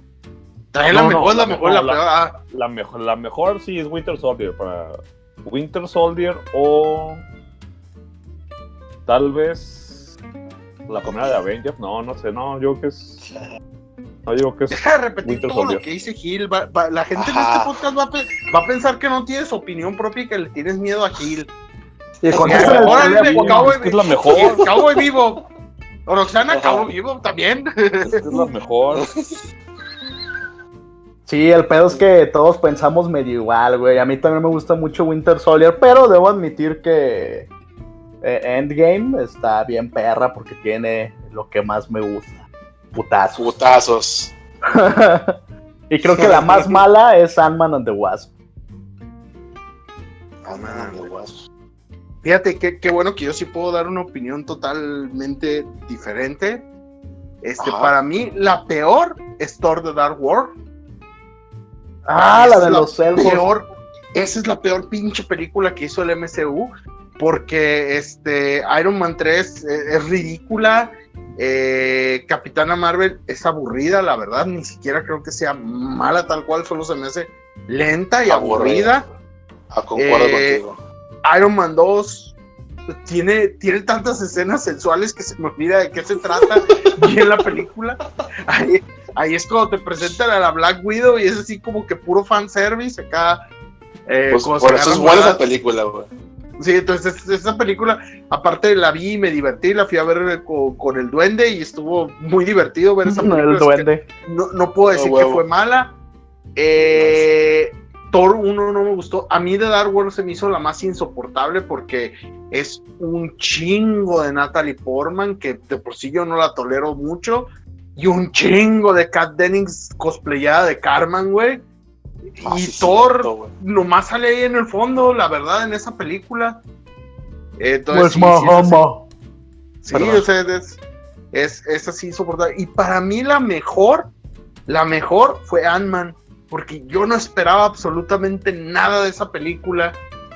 También la No, mejor, no, la la mejor, la mejor, peor. Ah, La mejor, la mejor sí es Winter Soldier. Para Winter Soldier o. Tal vez. La primera de Avengers. No, no sé, no, yo creo que es. No, yo creo que es. Deja de repetir Winter todo lo Soldier. que dice Gil. va- va- la gente en Ajá. este podcast va a, pe- va a pensar que no tienes opinión propia y que le tienes miedo a Gil. Y con eso es la Vivo. mejor. Cowboy Vivo. Roxana. Cowboy Vivo también. Es la mejor. Sí, el pedo es que todos pensamos medio igual, güey. A mí también me gusta mucho Winter Soldier, pero debo admitir que eh, Endgame está bien perra porque tiene lo que más me gusta. Putazos. Putazos. y creo que la más mala es Ant-Man and the Wasp. Ah, man, de guas. Fíjate qué, qué bueno que yo sí puedo dar una opinión totalmente diferente. Este, Ajá. para mí, la peor es Thor de Dark World. Ah, la de los elfos. peor, esa es la peor pinche película que hizo el MCU. Porque este, Iron Man 3 eh, es ridícula. eh, Capitana Marvel es aburrida, la verdad. Ni siquiera creo que sea mala tal cual, solo se me hace lenta y Aburrida. aburrida. Ah, concuerdo Eh, contigo. Iron Man 2 tiene, tiene tantas escenas sensuales que se me olvida de qué se trata y en la película. Ahí, ahí es cuando te presentan a la Black Widow y es así como que puro fanservice acá. eh, Pues por eso es buena esa película, güey. Sí, entonces es- esa película, aparte la vi y me divertí, la fui a ver con, con el duende y estuvo muy divertido ver esa película. el duende. no, no puedo decir Ah, que fue mala. Eh, Thor 1 no me gustó. A mí de Dark World se me hizo la más insoportable porque es un chingo de Natalie Portman, que de por sí yo no la tolero mucho. Y un chingo de Kat Dennings cosplayada de Carmen, güey. Ah, y sí, Thor cierto, nomás sale ahí en el fondo, la verdad, en esa película. Entonces, Pues sí, sí, es así. Mahoma. Sí, Perdón. o sea, es, es, es así insoportable. Y para mí la mejor, la mejor fue Ant-Man, porque yo no esperaba absolutamente nada de esa película.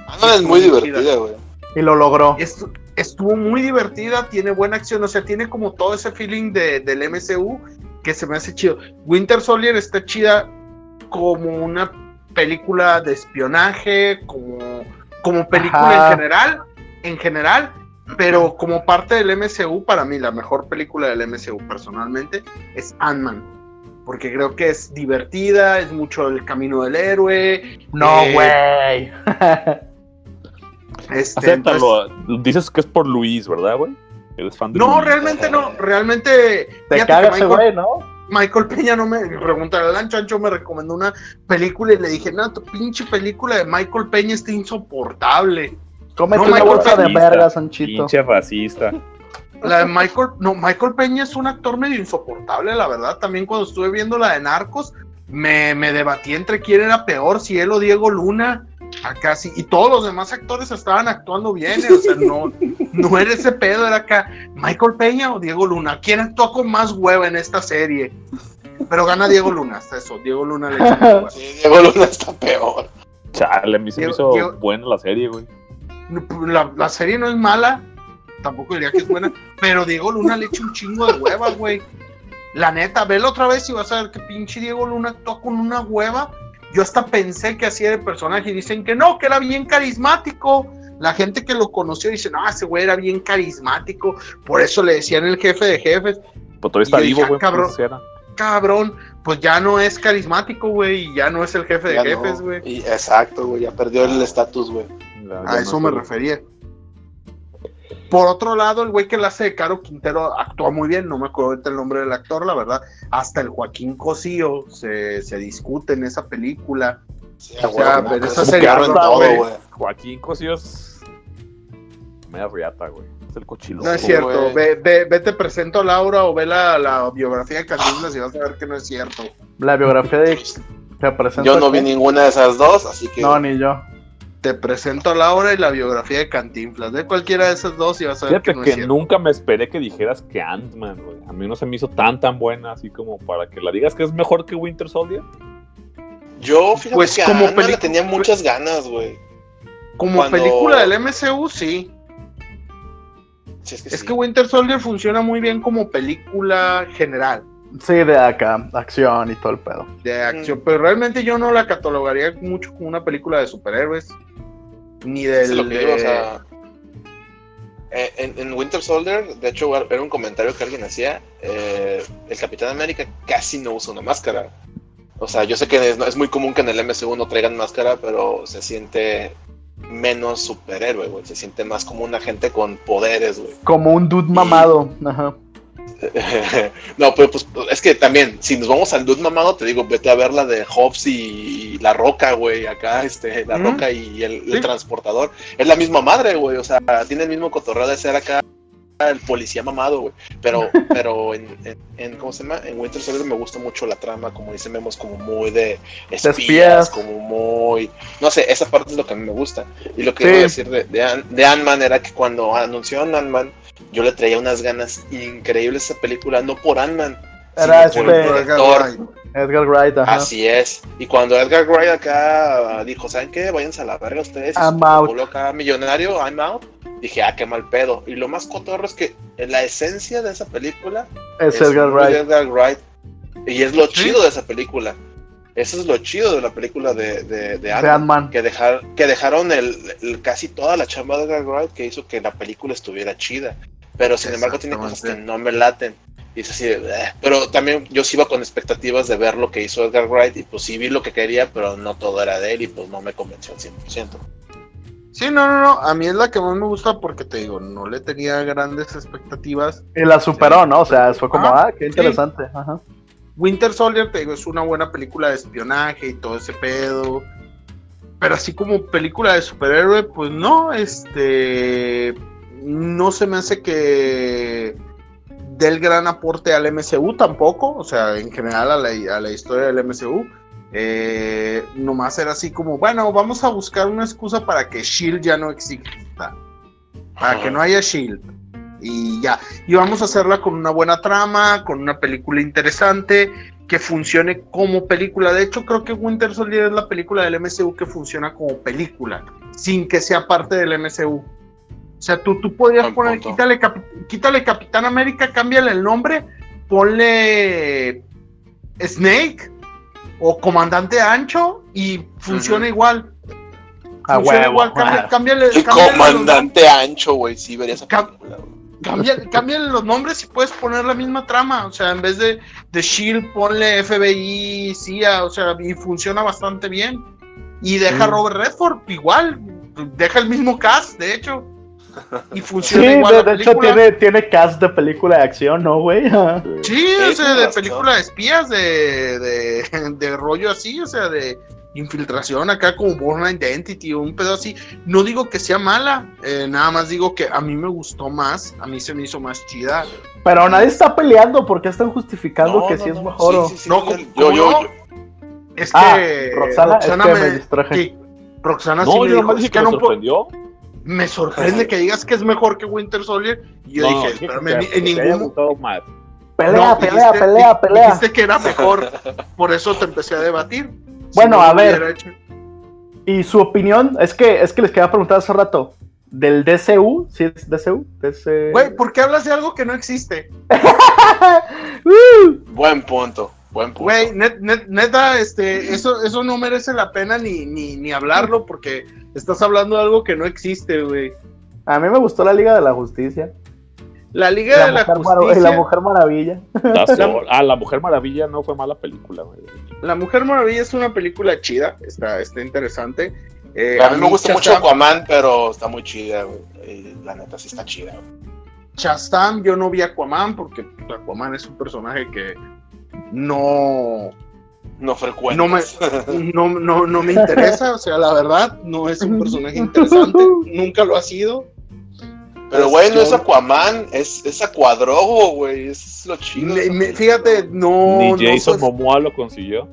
Ant-Man es muy divertida, güey. Y lo logró. Estu- estuvo muy divertida, tiene buena acción, o sea, tiene como todo ese feeling de, del MCU que se me hace chido. Winter Soldier está chida como una película de espionaje, como como película Ajá. en general, en general, pero como parte del MCU, para mí la mejor película del MCU personalmente es Ant-Man. Porque creo que es divertida, es mucho el camino del héroe. No, eh, Este, entonces- Acéptalo. Dices que es por Luis, ¿verdad, güey? Eres fan de no, Luis. realmente no, realmente. Te cagas güey, ¿no? Michael Peña no me, pregunta, Alan Chancho me recomendó una película y le dije, no, tu pinche película de Michael Peña está insoportable. Cómete No, una Michael bolsa de verga, Sanchito. Pinche racista. La de Michael, no, Michael Peña es un actor medio insoportable, la verdad. También cuando estuve viendo la de Narcos, me, me debatí entre quién era peor, si él o Diego Luna. Acá sí, y todos los demás actores estaban actuando bien, eh, o sea, no, no era ese pedo, era acá Michael Peña o Diego Luna. ¿Quién actuó con más hueva en esta serie? Pero gana Diego Luna, hasta eso. Diego Luna le echa más hueva. Sí, Diego Luna está peor. Chale, a mí se me hizo buena la serie, güey. La, la serie no es mala, tampoco diría que es buena, pero Diego Luna le echa un chingo de hueva, güey. La neta, velo otra vez y vas a ver que pinche Diego Luna actúa con una hueva. Yo hasta pensé que hacía de personaje y dicen que no, que era bien carismático. La gente que lo conoció dice, no, ese güey era bien carismático. Por eso le decían el jefe de jefes. Pero todavía está vivo, ah, güey. cabrón. pues. Cabrón, pues ya no es carismático, güey, y ya no es el jefe de no. jefes, güey. Y- Exacto, güey, ya perdió el estatus, güey. A eso no me refería. Por otro lado, el güey que la hace de Caro Quintero actúa muy bien, no me acuerdo ahorita el nombre del actor, la verdad. Hasta el Joaquín Cosío se, se discute en esa película. Sí, O güey, sea, pues, esa serie güey. güey. Joaquín Cosíos. Me riata, güey. Es el cochilo. No es cierto, güey. ve, ve, ve, te presento a Laura o ve la, la biografía de Cantinflas y vas a ver que no es cierto. La biografía de que presenta. Yo no vi ninguna de esas dos, así que. No, ni yo. Te presento a Laura y la biografía de Cantinflas. Ve cualquiera de esas dos y vas a ver que Fíjate no que es cierto. nunca me esperé que dijeras que Ant-Man, güey. A mí no se me hizo tan tan buena así como para que la digas que es mejor que Winter Soldier. Yo, fíjate Pues que como tenía muchas ganas, güey. Como cuando- película del MCU, sí. Sí, es que Es sí. que Winter Soldier funciona muy bien como película general. Sí, de acá, acción y todo el pedo. de acción, Mm. pero realmente yo no la catalogaría mucho como una película de superhéroes, ni del... Es lo que digo, o de- sea, eh, en, en Winter Soldier, de hecho, era un comentario que alguien hacía. eh, el Capitán América casi no usa una máscara. O sea, yo sé que es, es muy común que en el MCU no traigan máscara, pero se siente menos superhéroe, güey. Se siente más como un agente con poderes, güey. Como un dude mamado. Ajá. no, pero pues es que también, si nos vamos al dude mamado, te digo, vete a ver la de Hobbs y La Roca, güey, acá, este, La. Roca y el, el Sí. transportador. Es la misma madre, güey, o sea, tiene el mismo cotorreo de ser acá el policía mamado, güey. Pero, pero en, en, en- ¿cómo se llama? En Winter Soldier me gusta mucho la trama, como dice Memo, es como muy de espías, espías. como muy... No sé, esa parte es lo que a mí me gusta. Y lo que Sí. iba a decir de, de, de Ant-Man era que cuando anunciaron Ant-Man, yo le traía unas ganas increíbles a esa película, no por Ant-Man. Era este-. Edgar Wright. Edgar Wright, ajá. Así es. Y cuando Edgar Wright acá dijo, ¿saben qué? Váyanse a la verga ustedes. I'm Se out. acá millonario, I'm out. Dije, ah, qué mal pedo. Y lo más cotorro es que la esencia de esa película es Edgar Wright. Edgar Wright. Y es lo Sí. chido de esa película. Eso es lo chido de la película de, de, Ant-Man. Que, dejar, que dejaron el, el- casi toda la chamba de Edgar Wright que hizo que la película estuviera chida. Pero sin embargo tiene cosas que no me laten. Y es así, de, pero también yo sí iba con expectativas de ver lo que hizo Edgar Wright y pues sí vi lo que quería, pero no todo era de él y pues no me convenció al 100%. Sí, no, no, no, a mí es la que más me gusta porque te digo, no le tenía grandes expectativas. Y la superó, ¿no? O sea, fue como, Ajá, ah, qué interesante. Ajá. Winter Soldier, te digo, es una buena película de espionaje y todo ese pedo. Pero así como película de superhéroe, pues no, este. No se me hace que dé el gran aporte al MCU tampoco, o sea, en general a la, a la historia del MCU. Eh, nomás era así como, bueno, vamos a buscar una excusa para que Shield ya no exista. Para que no haya Shield. Y ya. Y vamos a hacerla con una buena trama, con una película interesante, que funcione como película. De hecho, creo que Winter Soldier es la película del MCU que funciona como película, sin que sea parte del MCU. O sea, tú, tú podrías Buen poner, punto. quítale, quítale Capitán América, cámbiale el nombre, ponle Snake o Comandante Ancho y funciona igual. A funciona huevo. igual, cambia- Ah. cámbiale, El cámbiale los nombres. comandante ancho, güey. Sí, vería esa Cam- película, güey. Cambia- Cámbiale los nombres y puedes poner la misma trama. O sea, en vez de, de Shield, ponle FBI, CIA, o sea, y funciona bastante bien. Y deja a Mm. Robert Redford igual. Deja el mismo cast, de hecho. Y Sí, funciona igual. de, la de hecho tiene, tiene cast de película de acción, ¿no, güey? Sí, Sí, o sea, de película de espías, de, de, de rollo así, o sea, de infiltración acá como Born Identity o un pedo así. No digo que sea mala, eh, nada más digo que a mí me gustó más, a mí se me hizo más chida. Pero nadie está peleando porque están justificando No, que no, sí es no, mejor. o- sí, sí, sí, No, yo- ¿cómo yo, Es Ah, que Roxana, es que me distraje. sí, Roxana sí No, me yo dijo, nomás "Es dije que que me no puedo- sorprendió. Me sorprende que digas que es mejor que Winter Soldier. Y yo No, dije, que espérame, en, que ningún más. Pelea, No, pelea, dijiste- pelea, pelea. Dijiste que era mejor, por eso te empecé a debatir. Si Bueno, no a ver. Y su opinión, es que, es que les quería preguntar hace rato. Del DCU, ¿sí es DCU? DC... Güey, ¿por qué hablas de algo que no existe? Uh, Buen punto, buen punto. Güey, net- net- neta, este, eso, eso no merece la pena ni, ni, ni hablarlo porque estás hablando de algo que no existe, güey. a mí me gustó la Liga de la Justicia. La Liga La de la Justicia, la Mujer Maravilla. Ah, La Mujer Maravilla no fue mala película, güey. La Mujer Maravilla es una película chida, está, está interesante. Eh, a mí me gusta mucho Aquaman, pero está muy chida, güey. Eh, La neta sí está chida, güey. Shazam, yo no vi Aquaman porque Aquaman es un personaje que no, No frecuente. No me- no, no, no me interesa, o sea, la verdad, no es un personaje interesante, nunca lo ha sido. Pero, güey, no Yo- es Aquaman, es, es Aquadrogo, güey. Es lo chido. Me- me- fíjate, no, Ni no Jason soy, Momoa lo consiguió.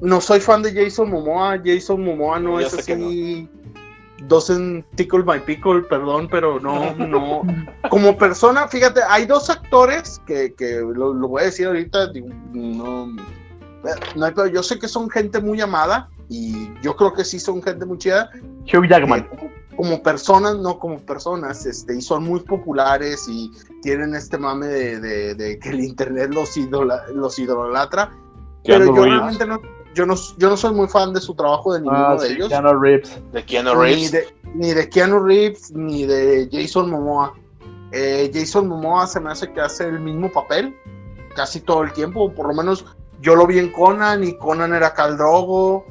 no soy fan de Jason Momoa. Jason Momoa no es así. Doesn't tickle my pickle, perdón, pero no, no. Como persona, fíjate, hay dos actores que, que lo, lo voy a decir ahorita, no, no hay pedo. yo sé que son gente muy amada y yo creo que sí son gente muy chida, Hugh Jackman. Eh, como personas, no como personas, este, y son muy populares y tienen este mame de, de- de que el internet los, idola- los idolatra. Pero yo Reeves. realmente no, yo no, yo no soy muy fan de su trabajo de ninguno Ah, de sí, ellos. Keanu Reeves. De Keanu Ni Reeves. de, ni de Keanu Reeves, ni de Jason Momoa. Eh, Jason Momoa se me hace que hace el mismo papel casi todo el tiempo, por lo menos yo lo vi en Conan y Conan era Caldrogo.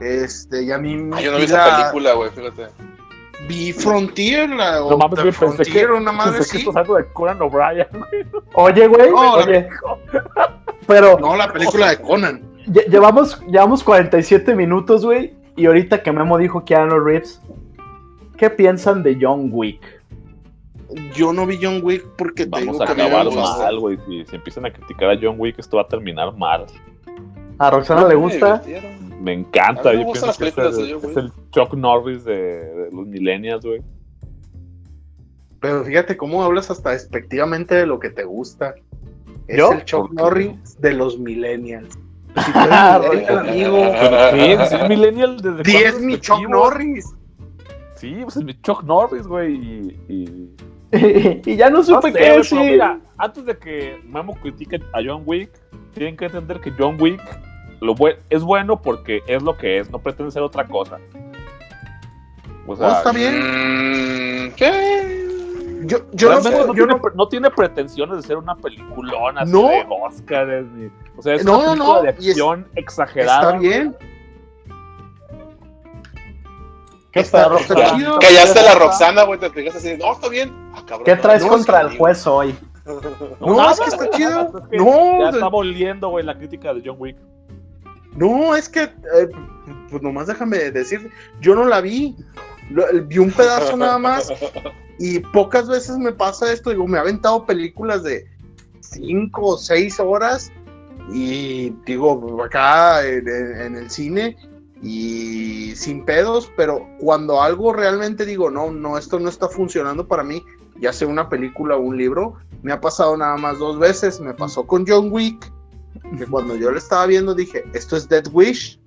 Este, y a mí me Ah, yo no vi esa película, güey, fíjate. Vi Frontier, la, o No mames, pensé Frontier, que, una madre pensé que de Conan O'Brien. Oye, güey, No, oye. Pero No, la película de Conan. lle- llevamos, llevamos 47 minutos, güey. Y ahorita que Memo dijo Keanu Reeves, ¿qué piensan de John Wick? Yo no vi John Wick porque Vamos a acabar mal, güey. Si, si empiezan a criticar a John Wick, esto va a terminar mal. ¿A Roxana le gusta? Me encanta. A mí me Yo gustan pienso las que es el, es Chuck Norris de, de los millennials, güey. Pero fíjate cómo hablas hasta despectivamente de lo que te gusta. Es ¿Yo? el Chuck. Norris de los millennials. Si tú eres millennial, amigo, Sí, sí, es millennial desde cuándo es mi Chuck? Norris. Sí, pues es mi Chuck Norris, güey. Y, y... y ya no No supe sé, qué decir. pero mira, antes de que Memo critique a John Wick, tienen que entender que John Wick lo bue- es bueno porque es lo que es, no pretende ser otra cosa. O sea, No, está bien. Mm, ¿Qué? Yo, yo no, no, yo tiene, no- pre- no tiene pretensiones de ser una peliculona así No. de Oscars. Ni, o sea, es No, una no, película no, de y es- acción exagerada. está bien. ¿Qué Está- pedo, está Roxana? chido. Callaste a la Roxana, güey, te pegaste así. No, está bien. Ah, cabrón, ¿Qué traes no, contra el juez hoy? No, es que está chido. es que No, ya de- está volviendo, güey, la crítica de John Wick. No, es que, eh, pues nomás déjame decir, yo no la vi. Lo- vi un pedazo nada más y pocas veces me pasa esto. Digo, me ha aventado películas de 5 o 6 horas y digo, acá en el cine y sin pedos, pero cuando algo realmente digo, no, no, esto no está funcionando para mí, ya sea una película o un libro, me ha pasado nada más dos veces. Me pasó con John Wick que cuando yo lo estaba viendo dije, esto es Dead Wish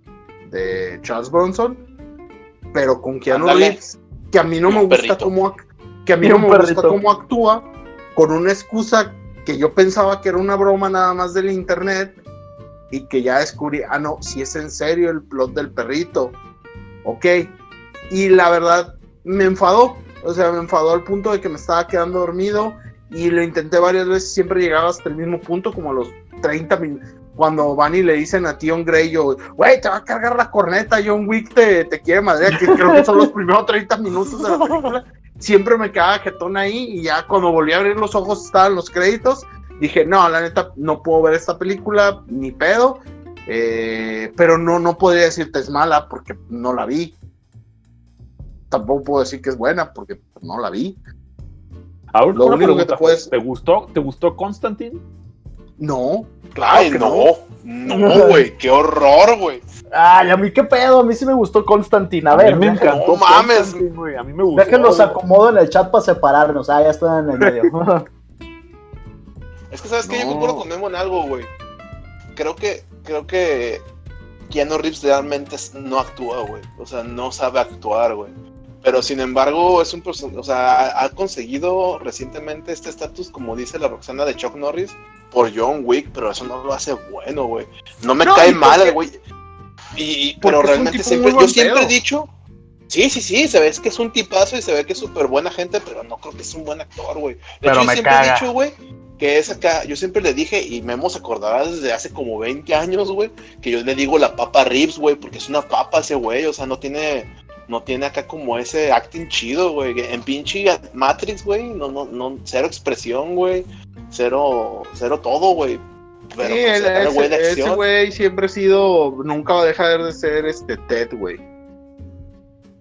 de Charles Bronson, pero con Keanu Ándale. Reeves, que a mí no Y me un gusta perrito. cómo que a mí no un me gusta perrito. cómo actúa con una excusa que yo pensaba que era una broma nada más del internet y que ya descubrí, ah no, si es en serio el plot del perrito. Ok, y la verdad me enfadó. O sea, me enfadó al punto de que me estaba quedando dormido y lo intenté varias veces, siempre llegaba hasta el mismo punto, como a los 30 minutos. Cuando van y le dicen a Tion Grey, yo, güey, te va a cargar la corneta, John Wick te, te quiere madre, que creo que son los primeros 30 minutos de la película. Siempre me quedaba jetón ahí y ya cuando volví a abrir los ojos estaban los créditos. Dije, no, la neta, no puedo ver esta película, ni pedo. Eh, pero no, no podría decirte es mala porque no la vi. Tampoco puedo decir que es buena porque no la vi. Ahora, Lo único que te puedes- ¿te gustó, ¿te gustó Constantine? No, claro Ay, que no. No, güey. Qué horror, güey. Ay, a mí qué pedo, a mí sí me gustó Constantine. A ver, mí me encantó. no mames. Güey, A mí me gustó. déjenlos acomodo en el chat para separarnos. Ah, ya están en el medio. Es que, ¿sabes qué? Yo No. concuerdo con Memo en algo, güey. Creo que, creo que Keanu Reeves realmente no actúa, güey. O sea, no sabe actuar, güey. Pero sin embargo, es un personaje, o sea, ha, ha conseguido recientemente este estatus, como dice la Roxana de Chuck Norris, por John Wick, pero eso no lo hace bueno, güey. No me No, cae mal güey. Y, pero realmente siempre, yo siempre he dicho, sí, sí, sí, se ve que es un tipazo y se ve que es súper buena gente, pero no creo que es un buen actor, güey. De Pero hecho, yo me siempre caga. he dicho, güey, que es acá, yo siempre le dije, y Memo se acordará desde hace como 20 años, güey, que yo le digo la papa Rips, güey, porque es una papa ese güey, o sea, no tiene, no tiene acá como ese acting chido, güey, en pinche Matrix, güey, no, no, no, cero expresión, güey, cero, cero todo, güey. Pero Sí, pues, el güey de ese, güey siempre ha sido, nunca va a dejar de ser este Ted, güey.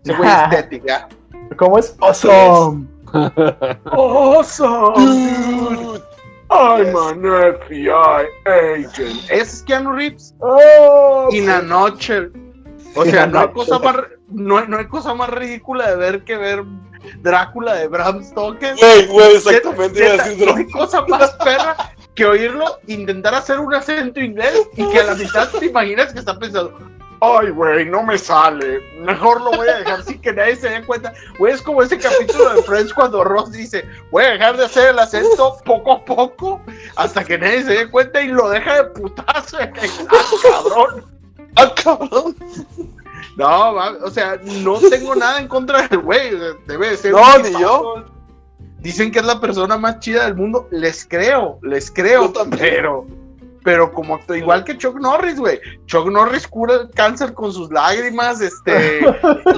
Ese güey es. ¿Cómo es? Awesome. Awesome, Dude, I'm Yes. an FBI agent. Es Keanu Reeves. Oh, In a nutshell. O sea, no hay, cosa más, no, no hay cosa más ridícula de ver que ver Drácula de Bram Stoker. Güey, güey, exactamente iba a decir No hay cosa más perra que oírlo intentar hacer un acento inglés y que a la mitad te imaginas que está pensando, ay, güey, no me sale, mejor lo voy a dejar sin que nadie se dé cuenta. Güey, es como ese capítulo de Friends cuando Ross dice, voy a dejar de hacer el acento poco a poco hasta que nadie se dé cuenta y lo deja de putazo. ¡Ah, cabrón! Ah, cabrón. No, o sea, no tengo nada en contra del güey. Debe de ser. No, ni yo. Dicen que es la persona más chida del mundo. Les creo, les creo. Yo también. Pero, pero como igual que Chuck Norris, güey. Chuck Norris cura el cáncer con sus lágrimas, este,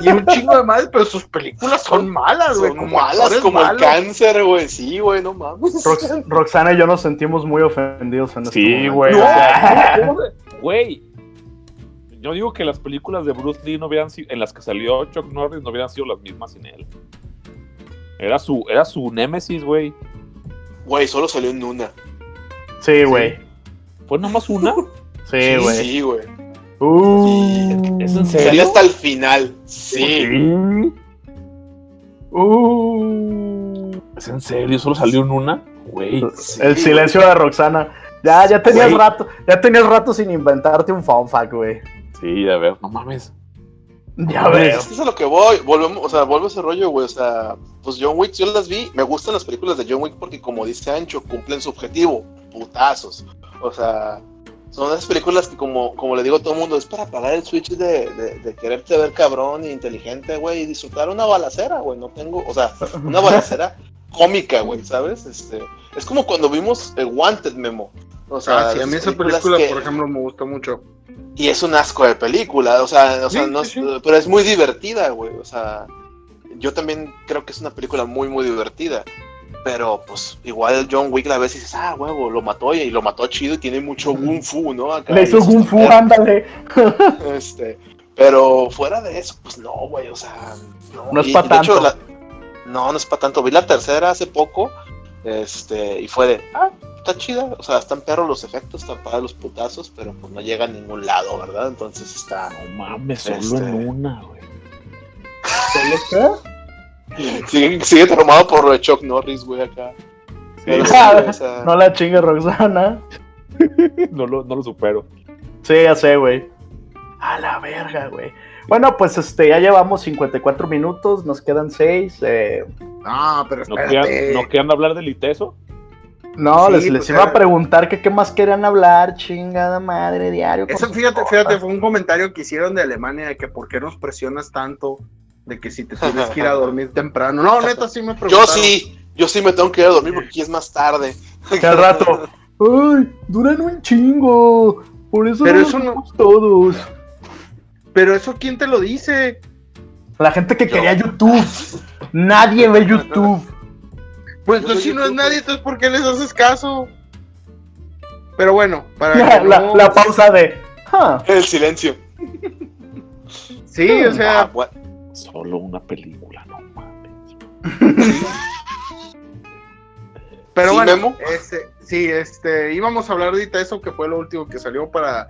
y un chingo de madres, pero sus películas son malas, güey. Son como malas como el cáncer, güey. Sí, güey, no mames. Rox- Roxana y yo nos sentimos muy ofendidos en este Sí, güey. No, o sea, ¿cómo se- Güey, yo digo que las películas de Bruce Lee no hubieran sido, en las que salió Chuck Norris no hubieran sido las mismas sin él. Era su, era su némesis, güey. Güey, solo salió en una. Sí, güey. ¿Fue nomás una? Sí, güey. Sí, güey. Uh, ¿Es en Salió serio? hasta el final. Sí. uh. ¿Es en serio? ¿Solo salió en una? Güey. Sí, El silencio de Roxana. Ya, ya tenías rato, ya tenías rato sin inventarte un fun fact, güey. Sí, a ver, no mames. Ya veo. Es que es a lo que voy. Volvemos, o sea, vuelvo a ese rollo, güey. O sea, pues John Wick, yo las vi. Me gustan las películas de John Wick porque, como dice Ancho, cumplen su objetivo. Putazos. O sea, son esas películas que, como, como le digo a todo el mundo, es para apagar el switch de, de, de quererte ver cabrón e inteligente, güey, y disfrutar una balacera, güey. No tengo, o sea, una balacera cómica, güey, ¿sabes? Este, es como cuando vimos el Wanted Memo. O sea, Ah, sí, a mí esa película, que- por ejemplo, me gusta mucho. Y es un asco de película, o sea, o sea, Sí, no sí, es- sí. pero es muy divertida, güey, o sea, yo también creo que es una película muy, muy divertida, pero pues igual John Wick la ves y dices, ah, huevo, lo mató y, lo mató chido y tiene mucho Kung Fu, ¿no? Acá, Le hizo Kung está Fu, ándale. Este, pero fuera de eso, pues no, güey, o sea, no, No es y- pa' y de hecho, tanto. la- no, no es para tanto, vi la tercera hace poco, este, y fue de, ah, está chida, o sea, están perros los efectos, están para los putazos, pero pues no llega a ningún lado, ¿verdad? Entonces está, No mames, solo Este- en una, güey. sigue, sigue traumado por lo de Chuck Norris, güey, acá. Pero sí, No la chingue, Roxana. No lo, no lo supero. Sí, ya sé, güey. A la verga, güey. Bueno, pues este, ya llevamos 54 minutos, nos quedan 6. Eh, Ah, pero ¿No espérate. querían, ¿No querían hablar del ITESO? No, Sí, les, pues, les iba a preguntar que qué más querían hablar, chingada madre, diario. Eso, fíjate, cosas. fíjate, fue un comentario que hicieron de Alemania de que por qué nos presionas tanto de que si te tienes que ir a dormir temprano. No, neta, sí me Yo preguntaron. sí, yo sí me tengo que ir a dormir porque aquí es más tarde. Cada rato. ¡Ay! Duran un chingo. Por eso Pero no eso no- todos. Pero eso, ¿quién te lo dice? La gente que Yo. quería YouTube. Nadie ve YouTube. Pues entonces si no es nadie, entonces ¿por qué les haces caso? Pero bueno, para La, que la- no- la pausa de. "Ah, El silencio. Sí, o Ah, sea, bueno. Solo una película, no mames. pero ¿Sí, bueno, Memo? este, sí, este, íbamos a hablar ahorita de eso que fue lo último que salió para,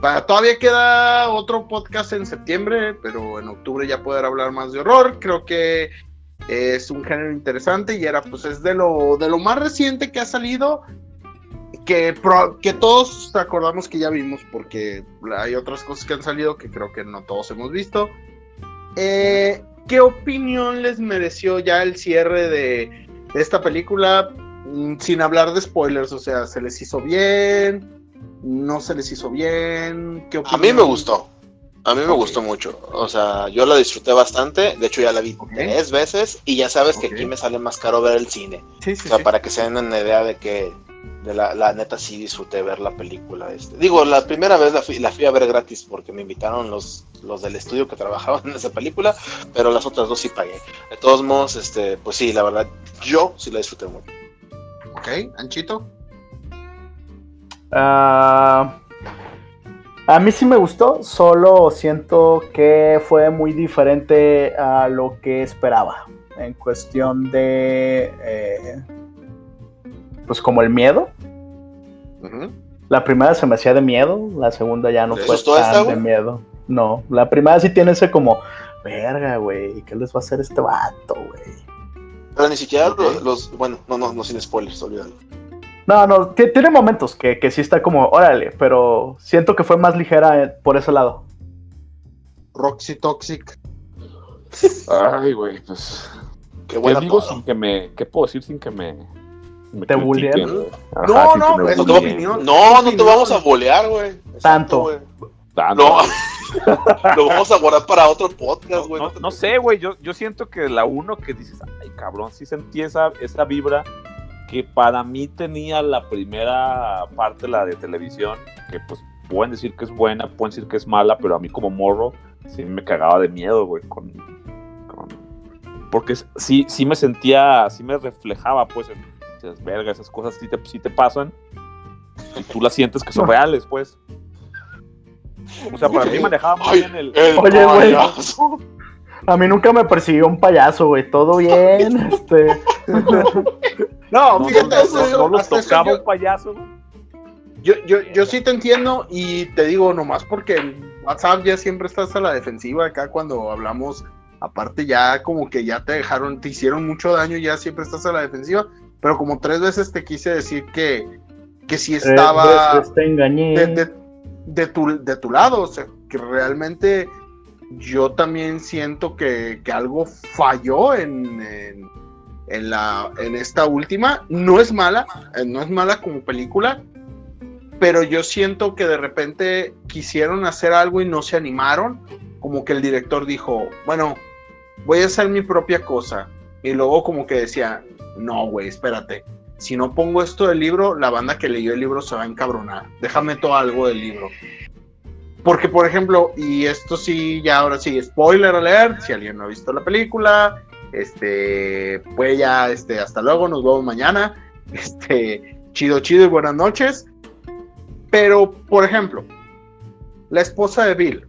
para, todavía queda otro podcast en septiembre, pero en octubre ya poder hablar más de horror, creo que es un género interesante y era, pues es de lo, de lo más reciente que ha salido, que, pro- que todos acordamos que ya vimos, porque hay otras cosas que han salido que creo que no todos hemos visto. Eh, ¿Qué opinión les mereció ya el cierre de, de esta película? Mm, Sin hablar de spoilers, o sea, ¿se les hizo bien? ¿No se les hizo bien? ¿Qué A mí me gustó. A mí me gustó mucho. O sea, yo la disfruté bastante. De hecho, ya la vi tres veces. Y ya sabes que aquí me sale más caro ver el cine. Sí, O sí, sea, sí. para que se den una idea de que de la, la neta sí disfruté ver la película. Este. Digo, la primera vez la fui, la fui a ver gratis porque me invitaron los, los del estudio que trabajaban en esa película, pero las otras dos sí pagué. De todos modos, este, pues sí, la verdad, yo sí la disfruté mucho. Ok, Anchito. Ah, a mí sí me gustó, solo siento que fue muy diferente a lo que esperaba en cuestión de, eh, pues como el miedo. La primera se me hacía de miedo, la segunda ya no ¿Te fue esta, tan de miedo. No, la primera sí tiene ese como, verga, güey, ¿qué les va a hacer este vato, güey? Pero ni siquiera los, los- bueno, no, no, no sin spoilers, olvídalo. No, no, ti- tiene momentos que, que sí está como, órale, pero siento que fue más ligera eh, por ese lado. Roxy Toxic. Ay, güey, pues. Qué ¿Qué buena digo todo. sin que me. ¿Qué puedo decir sin que me. me ¿Te bulleen? No, no, me es tu opinión. No, no te vamos a bolear, güey. Tanto. güey. Tanto. No, lo vamos a guardar para otro podcast, No, güey. no- te no sé, güey. Yo, yo siento que la uno que dices, ay, cabrón, sí sentí esa, esa vibra que para mí tenía la primera parte, la de televisión, que pues pueden decir que es buena, pueden decir que es mala, pero a mí como morro sí me cagaba de miedo, güey, con, con- porque sí, sí me sentía, sí me reflejaba, pues, en dices, verga, esas cosas sí te, sí te pasan y tú las sientes que son reales, pues. O sea, para mí manejaba muy bien el... el Oye, güey. payaso. A mí nunca me persiguió un payaso, güey, todo bien, este... No, No, fíjate, no, eso- los tocaba un payaso. Yo, yo, yo sí te entiendo y te digo nomás porque en WhatsApp ya siempre estás a la defensiva acá cuando hablamos. Aparte ya como que ya te dejaron, te hicieron mucho daño, ya siempre estás a la defensiva. Pero como tres veces te quise decir que, que sí estaba te engañé. de, de- de tu, de tu lado. O sea, que realmente yo también siento que, que algo falló en, en, en la, en esta última. No es mala, eh, no es mala como película, pero yo siento que de repente quisieron hacer algo y no se animaron. Como que el director dijo, bueno, voy a hacer mi propia cosa. Y luego como que decía, no, güey, espérate. Si no pongo esto del libro, la banda que leyó el libro se va a encabronar. Déjame todo algo del libro. Porque, por ejemplo, y esto sí, ya ahora sí, spoiler alert, si alguien no ha visto la película, este, pues ya, este, hasta luego, nos vemos mañana. Este, chido, chido y buenas noches. Pero, por ejemplo, la esposa de Bill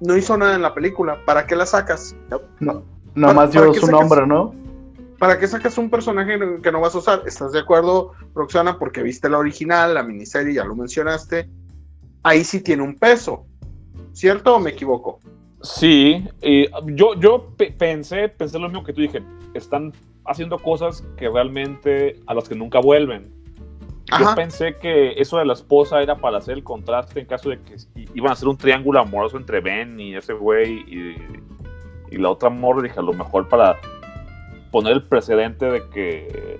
no hizo nada en la película. ¿Para qué la sacas? No, nomás ¿Para dio su nombre, ¿no? ¿Para qué sacas un personaje que no vas a usar? ¿Estás de acuerdo, Roxana? Porque viste la original, la miniserie, ya lo mencionaste. Ahí sí tiene un peso. ¿Cierto o me equivoco? Sí, eh, yo, yo pe- pensé, pensé lo mismo que tú dije. Están haciendo cosas que realmente a las que nunca vuelven. Yo pensé que eso de la esposa era para hacer el contraste en caso de que iban a hacer un triángulo amoroso entre Ben y ese güey y, y la otra morra. Dije, a lo mejor para poner el precedente de que,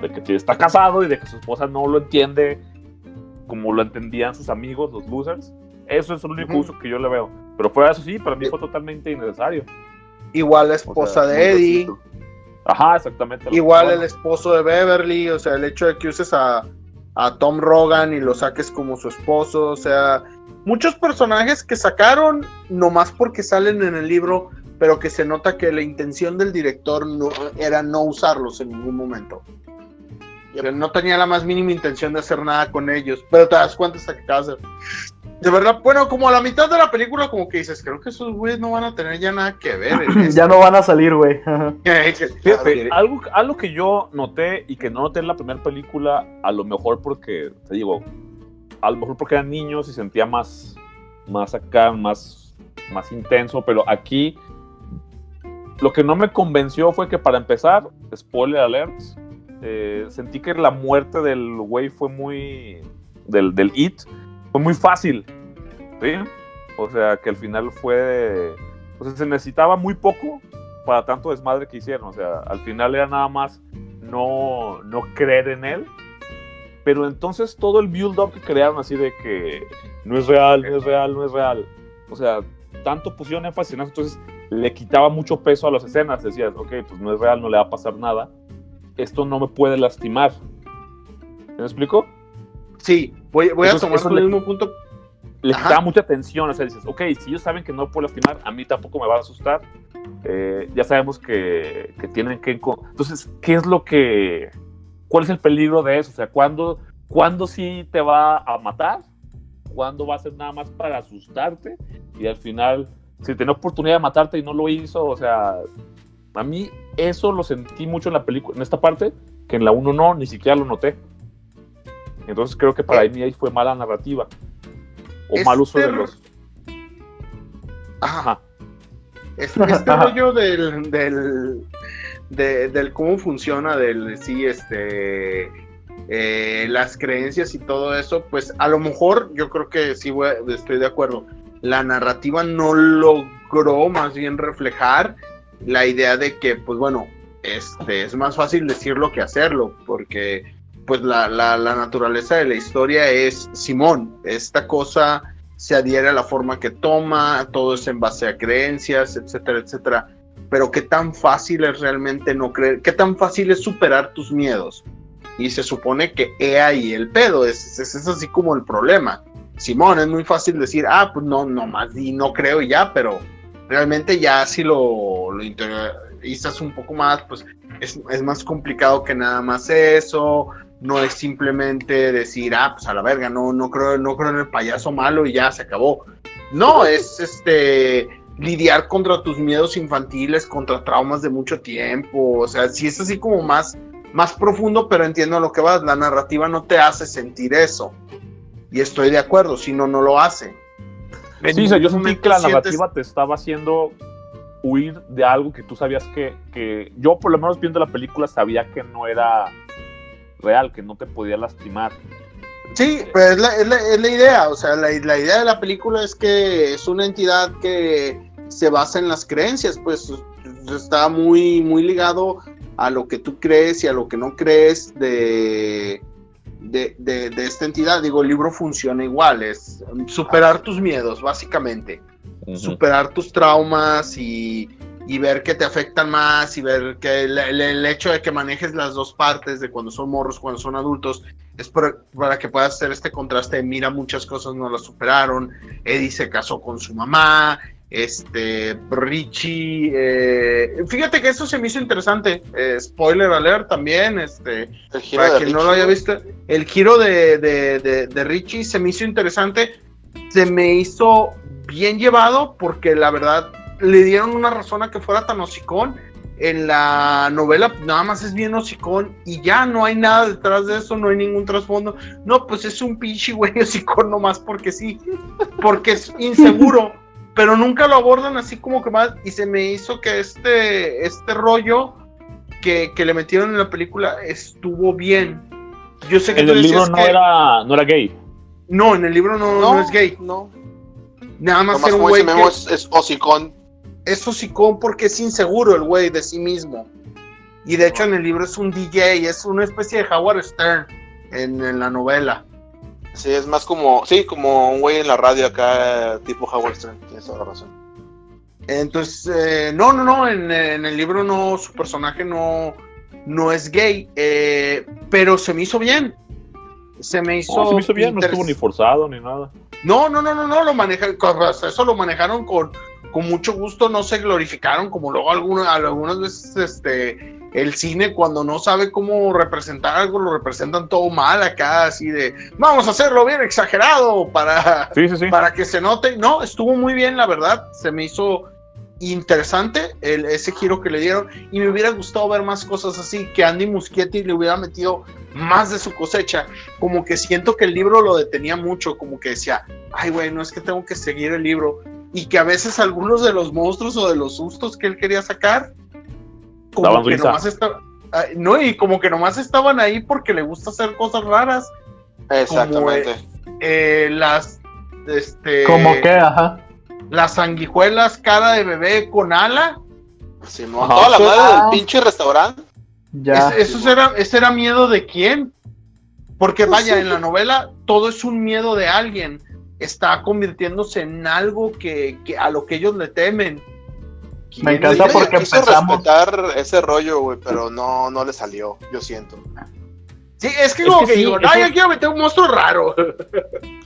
de que está casado y de que su esposa no lo entiende como lo entendían sus amigos, los losers. Eso es el único uso que yo le veo. Pero fuera de eso sí, para mí fue totalmente innecesario. Igual la O esposa sea, de Eddie. Ajá, exactamente. Igual el esposo de Beverly, o sea, el hecho de que uses a, a Tom Rogan y lo saques como su esposo, o sea, muchos personajes que sacaron nomás porque salen en el libro, pero que se nota que la intención del director no, era no usarlos en ningún momento. O sea, no tenía la más mínima intención de hacer nada con ellos, pero te das cuenta hasta que acabas de... De verdad, bueno, como a la mitad de la película, como que dices, creo que esos güeyes no van a tener ya nada que ver. en esto". ya no van a salir, güey. Fíjate, algo, algo que yo noté y que no noté en la primera película, a lo mejor porque, te digo, a lo mejor porque eran niños y sentía más, más acá, más, más intenso, pero aquí lo que no me convenció fue que para empezar, spoiler alerts, eh, sentí que la muerte del güey fue muy, del, del It, fue muy fácil, ¿sí? O sea, que al final fue, o sea, se necesitaba muy poco para tanto desmadre que hicieron. O sea, al final era nada más no, no creer en él. Pero entonces todo el build-up que crearon así de que no es real, no es real, no es real. O sea, tanto pusieron énfasis en eso, entonces le quitaba mucho peso a las escenas. Decías, ok, pues no es real, no le va a pasar nada. Esto no me puede lastimar. ¿Me explico? Sí, voy, voy a Eso- tomar el mismo punto. le Ajá. quitaba mucha atención. O sea, dices, ok, si ellos saben que no puedo lastimar, a mí tampoco me va a asustar. Eh, ya sabemos que, que tienen que. Entonces, ¿qué es lo que. ¿Cuál es el peligro de eso? O sea, ¿cuándo, ¿cuándo sí te va a matar? ¿Cuándo va a ser nada más para asustarte? Y al final, si tenía oportunidad de matarte y no lo hizo, o sea, a mí eso lo sentí mucho en la película, en esta parte, que en la 1 no, ni siquiera lo noté. Entonces creo que para mí ahí fue mala narrativa. O mal uso de los. Ajá. Ajá. Este, este rollo del, del, de- del cómo funciona, del sí, este, eh, las creencias y todo eso, pues a lo mejor yo creo que sí voy estoy de acuerdo. La narrativa no logró más bien reflejar la idea de que, pues bueno, este, es más fácil decirlo que hacerlo, porque pues la, la, la naturaleza de la historia es Simón, esta cosa se adhiere a la forma que toma, todo es en base a creencias, etcétera, etcétera. Pero qué tan fácil es realmente no creer, qué tan fácil es superar tus miedos. Y se supone que he ahí el pedo, es, es, es así como el problema. Simón, es muy fácil decir, ah, pues no, no más, y no creo ya, pero realmente ya si lo, lo interiorizas un poco más, pues es, es más complicado que nada más eso, no es simplemente decir, ah, pues a la verga, no, no creo, no creo en el payaso malo y ya se acabó. No, es este lidiar contra tus miedos infantiles, contra traumas de mucho tiempo. O sea, sí es así como más, más profundo, pero entiendo a lo que vas. La narrativa no te hace sentir eso. Y estoy de acuerdo, si no, no lo hace. Sí, o sea, yo sentí que la sientes- narrativa te estaba haciendo huir de algo que tú sabías que, que yo por lo menos viendo la película sabía que no era real, que no te podía lastimar. Sí, pero es la, es la- es la idea, o sea, la, la idea de la película es que es una entidad que se basa en las creencias, pues está muy, muy ligado a lo que tú crees y a lo que no crees de, de, de- de esta entidad. Digo, el libro funciona igual, es superar tus miedos, básicamente superar tus traumas y, y ver que te afectan más y ver que el, el- el hecho de que manejes las dos partes de cuando son morros, cuando son adultos, es para, para que puedas hacer este contraste. de, Mira, muchas cosas no las superaron. Eddie se casó con su mamá. Este, Richie, eh, fíjate que eso se me hizo interesante. eh, spoiler alert también, este, El giro para quien no lo haya visto, el giro de, de- de- de Richie se me hizo interesante. Se me hizo bien llevado porque la verdad le dieron una razón a que fuera tan hocicón. En la novela nada más es bien hocicón y ya no hay nada detrás de eso, no hay ningún trasfondo. No, pues es un pinche güey hocicón nomás porque sí, porque es inseguro, pero nunca lo abordan así como que más. Y se me hizo que este, este rollo que, que le metieron en la película estuvo bien. Yo sé que En tú el libro no que- era, no era gay. no, en el libro no, no es gay. No, Nada más era un güey que es, es hocicón. Es hocicón porque es inseguro el güey de sí mismo. Y de hecho en el libro es un DJ, es una especie de Howard Stern en, en la novela. Sí, es más como, sí, como un güey en la radio acá, tipo Howard Stern, tienes toda la razón. Entonces, eh, no, no, no, en, en el libro no, su personaje no, no es gay, eh, pero se me hizo bien. Se me hizo. No, se me hizo bien, no estuvo ni forzado ni nada. No, no, no, no, no, lo hasta eso lo manejaron con, con mucho gusto, no se glorificaron como luego algunas, algunas veces este, el cine cuando no sabe cómo representar algo, lo representan todo mal acá, así de, vamos a hacerlo bien exagerado para, Sí, sí, sí. para que se note. No, estuvo muy bien, la verdad, se me hizo interesante el, ese giro que le dieron y me hubiera gustado ver más cosas así, que Andy Muschietti le hubiera metido más de su cosecha, como que siento que el libro lo detenía mucho, como que decía, ay güey, no es que tengo que seguir el libro y que a veces algunos de los monstruos o de los sustos que él quería sacar, como Daban que risa. nomás estaban, no, y como que nomás estaban ahí porque le gusta hacer cosas raras, Exactamente. eh, las, este, Como que, ajá. las sanguijuelas cara de bebé con ala. Simón, toda la Eso- madre ah. del pinche restaurante. Ya. Es- eso era, ese era miedo de quién. Porque Pues vaya, en la novela todo es un miedo de alguien. Está convirtiéndose en algo que, que a lo que ellos le temen. Me ¿Quién encanta porque quiso empezamos- respetar ese rollo, güey, pero no, no le salió, yo siento. Sí, es que Es como que que, sí, digo, es- quiero meter un monstruo raro.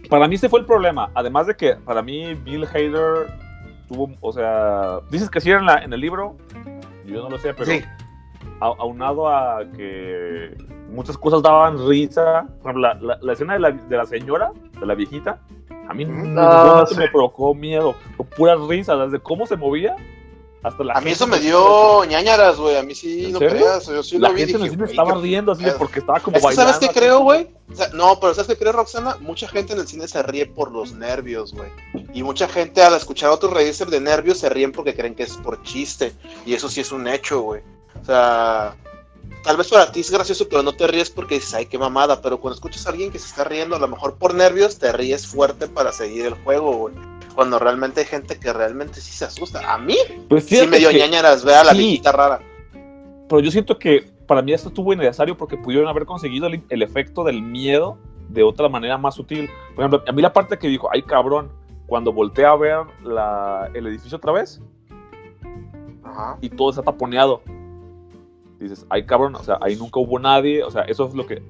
Para mí ese fue el problema. Además de que para mí Bill Hader tuvo, o sea, dices que sí era en, la- en el libro, yo no lo sé, pero Sí. a- aunado a que muchas cosas daban risa, por ejemplo, la, la- la escena de la, de la señora, de la viejita, a mí ningún Ah, sí. me provocó miedo, fue pura risa, desde cómo se movía hasta la A mí eso me dio ñañaras, güey, a mí sí, ¿En no creas, yo sí. La lo vi gente en el cine estaba riendo así de porque estaba como Es que, bailando. ¿sabes qué creo, güey? O sea, no, pero ¿sabes qué creo, Roxana? Mucha gente en el cine se ríe por los nervios, güey. Y mucha gente al escuchar a otros reírse de nervios se ríen porque creen que es por chiste. Y eso sí es un hecho, güey. O sea, tal vez para ti es gracioso, pero no te ríes porque dices, ay, qué mamada. Pero cuando escuchas a alguien que se está riendo, a lo mejor por nervios, te ríes fuerte para seguir el juego, güey. Cuando realmente hay gente que realmente sí se asusta. A mí Pues sí fíjate me dio que- ñañaras, ve a la sí. viejita rara. pero yo siento que para mí esto estuvo innecesario porque pudieron haber conseguido el, el efecto del miedo de otra manera más sutil. Por ejemplo, a mí la parte que dijo, ay cabrón, cuando volteé a ver la- el edificio otra vez Ajá. y todo está taponeado. Dices, ay cabrón, o sea, ahí nunca hubo nadie, o sea, eso es lo que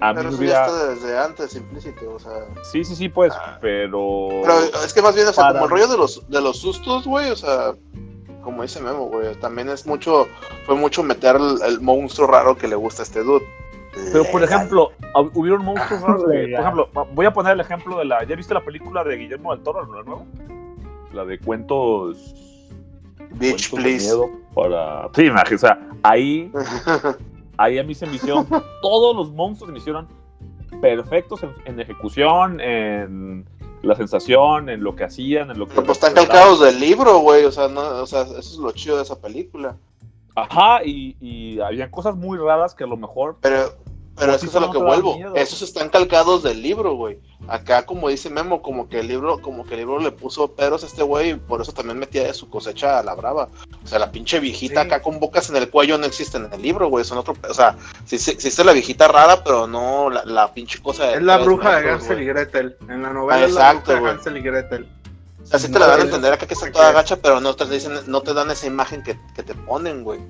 a mí Pero me eso ya hubiera... está desde antes implícito, o sea. Sí, sí, sí, pues, Ah. pero... Pero es que más bien, o sea, Para- como el rollo de los, de los sustos, güey, o sea, como dice Memo, güey, también es mucho, fue mucho meter el, el monstruo raro que le gusta a este dude. Pero por ejemplo, hub- hubieron monstruos raros. que- por ejemplo, voy a poner el ejemplo de la. ¿Ya viste la película de Guillermo del Toro, la nueva? La de cuentos. Bitch, please. miedo para. Sí, imagínate, o sea, ahí, ahí a mí se me hicieron. todos los monstruos se me hicieron perfectos en, en ejecución, en la sensación, en lo que hacían, en lo que. Pero pues están calcados del libro, güey, o sea, no, o sea, eso es lo chido de esa película. Ajá, y, y había cosas muy raras que a lo mejor. Pero, pero Pues es sí, que es a lo que vuelvo. Esos están calcados del libro, güey. Acá, como dice Memo, como que el libro, como que el libro le puso peros a este güey, y por eso también metía de su cosecha a la brava. O sea, la pinche viejita Sí. acá con bocas en el cuello no existe en el libro, güey. Son otro, o sea, sí, sí existe la viejita rara, pero no la, la pinche cosa de Es la bruja de Hansel y. Gretel. En la novela Ah, es la exacto, bruja de güey. Hansel y Gretel. O sea, sí te la dan a entender acá que está toda gacha, pero no te dicen, no te dan esa imagen que, que te ponen, güey.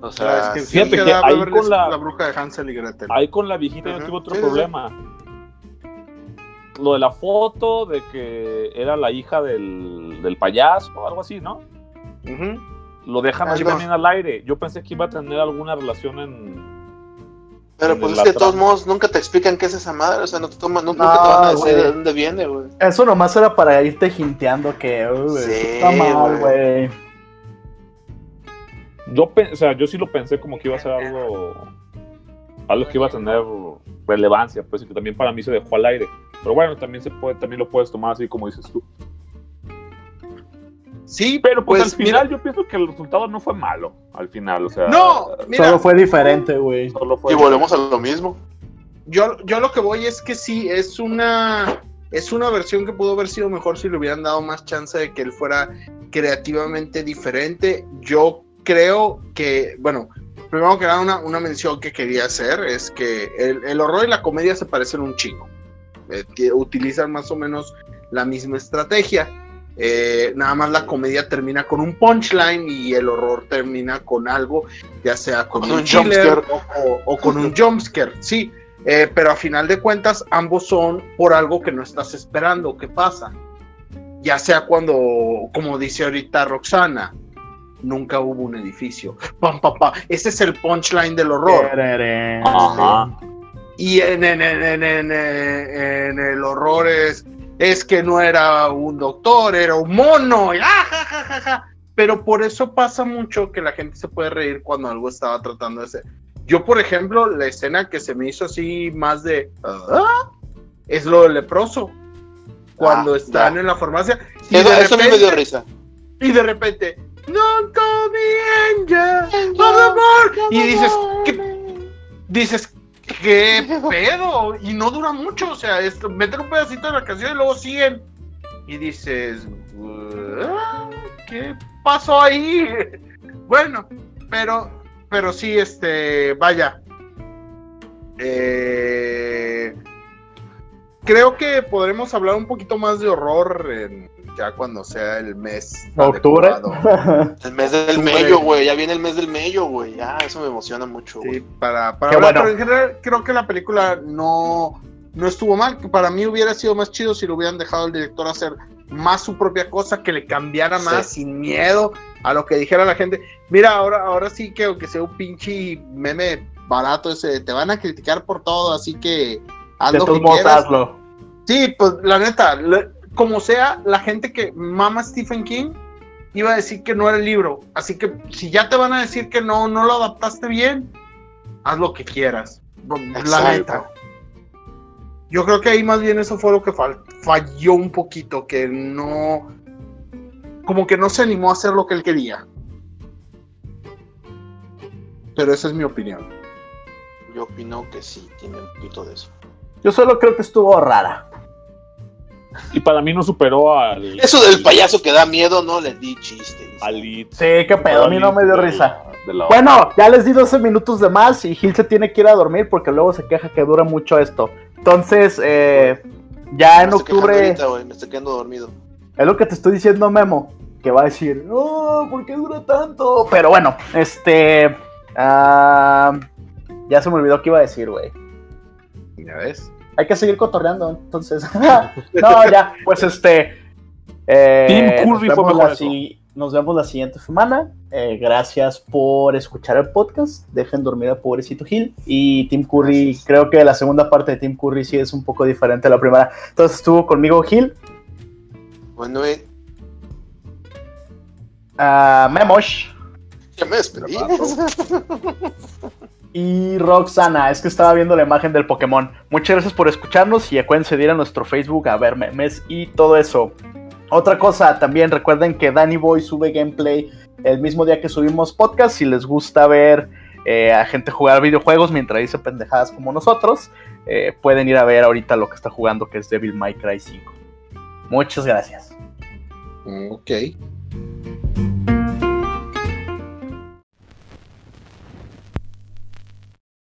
O sea, es que sí. fíjate que ahí con la- la bruja de Hansel y Gretel. Ahí con la viejita yo tuve otro sí, sí, sí. problema. Lo de la foto de que era la hija del, del payaso o algo así, ¿no? Lo dejan así también al aire. Yo pensé que iba a tener alguna relación en. Pero en pues la es que de todos modos nunca te explican qué es esa madre, o sea, no te toman, no, No, nunca te van a decir de dónde viene, güey. Eso nomás era para irte hinteando que Sí, está mal, güey. Yo, o sea, yo sí lo pensé como que iba a ser algo. Algo que iba a tener relevancia, pues, y que también para mí se dejó al aire. Pero bueno, también se puede, también lo puedes tomar así como dices tú. Sí, Pero pues, Pues, al final yo pienso que el resultado no fue malo. Al final, o sea. No, mira, Solo fue diferente, güey. Solo fue. Y volvemos a lo mismo. yo, yo lo que voy es que sí, es una, es una versión que pudo haber sido mejor si le hubieran dado más chance de que él fuera creativamente diferente. Yo creo que, bueno, primero que nada, una, una mención que quería hacer es que el, el horror y la comedia se parecen un chingo. Eh, utilizan más o menos la misma estrategia. Eh, nada más la comedia termina con un punchline y el horror termina con algo, ya sea con, Con un un jumpscare. o, o- o con un jumpscare, sí. Eh, pero a final de cuentas, ambos son por algo que no estás esperando que pasa. Ya sea cuando, como dice ahorita Roxana, nunca hubo un edificio. Pam, pam, pam. Ese es el punchline del horror. Ajá. Y en, en- en- en- en- en el horror es, es que no era un doctor, era un mono. y ¡ah, ja, ja, ja, ja! Pero por eso pasa mucho que la gente se puede reír cuando algo estaba tratando de ser. Yo, por ejemplo, la escena que se me hizo así más de... "Ah", es lo del leproso. Cuando Ah, están ya. en la farmacia. Y Eso, de, eso a mí me dio repente, risa. y de repente... No come angel, por favor". Y dices, ¿qué dices, ¿qué pedo? Y no dura mucho, o sea, esto, meten un pedacito de la canción y luego siguen. Y dices, "Ah, ¿qué pasó ahí? Bueno, pero, pero sí, este, vaya. Eh, creo que podremos hablar un poquito más de horror en- ya cuando sea el mes. Octubre. adecuado. El mes del Octubre. mello, güey. Ya viene el mes del mello, güey. Ya, eso me emociona mucho. Sí, para, para Qué hablar, bueno. pero en general creo que la película no, no estuvo mal. que Para mí hubiera sido más chido si lo hubieran dejado al director hacer más su propia cosa, que le cambiara más Sí. sin miedo a lo que dijera la gente. Mira, ahora, ahora sí que aunque sea un pinche meme barato ese, te van a criticar por todo, así que haz De lo que quieras. hazlo. Sí, pues la neta, le- como sea, la gente que mama Stephen King iba a decir que no era el libro. Así que si ya te van a decir que no, no lo adaptaste bien, haz lo que quieras. La neta. Yo creo que ahí más bien eso fue lo que fal- falló un poquito, que no, como que no se animó a hacer lo que él quería. Pero esa es mi opinión. Yo opino que sí, tiene un poquito de eso. Yo solo creo que estuvo rara. Y para mí no superó al. Eso del payaso que da miedo, no le di chiste. dice. Al It. Sí, qué pedo, a mí no me dio risa. Bueno, ya les di 12 minutos de más y Gil se tiene que ir a dormir porque luego se queja que dura mucho esto. Entonces, eh, ya en Me octubre, ahorita, me estoy quedando dormido. es lo que te estoy diciendo, Memo, que va a decir, no, ¿por qué dura tanto? Pero bueno, este, ah, ya se me olvidó qué iba a decir, güey. ¿Ya ves? Hay que seguir cotorreando, entonces. no, ya, pues este. eh, Team nos, Curry fue vemos la, si- nos vemos la siguiente semana. Eh, gracias por escuchar el podcast. Dejen dormir a pobrecito Gil. Y Team Curry, Gracias. creo que la segunda parte de Team Curry sí es un poco diferente a la primera. Entonces estuvo conmigo Gil, Bueno, eh, ah, Memosh ya me despedí. y Roxana. Es que estaba viendo la imagen del Pokémon. Muchas gracias por escucharnos y acuérdense de ir a nuestro Facebook a ver memes y todo eso. Otra cosa, también recuerden que Danny Boy sube gameplay el mismo día que subimos podcast. Si les gusta ver eh, a gente jugar videojuegos mientras dice pendejadas como nosotros, eh, pueden ir a ver ahorita lo que está jugando, que es Devil May Cry 5. Muchas gracias. Ok.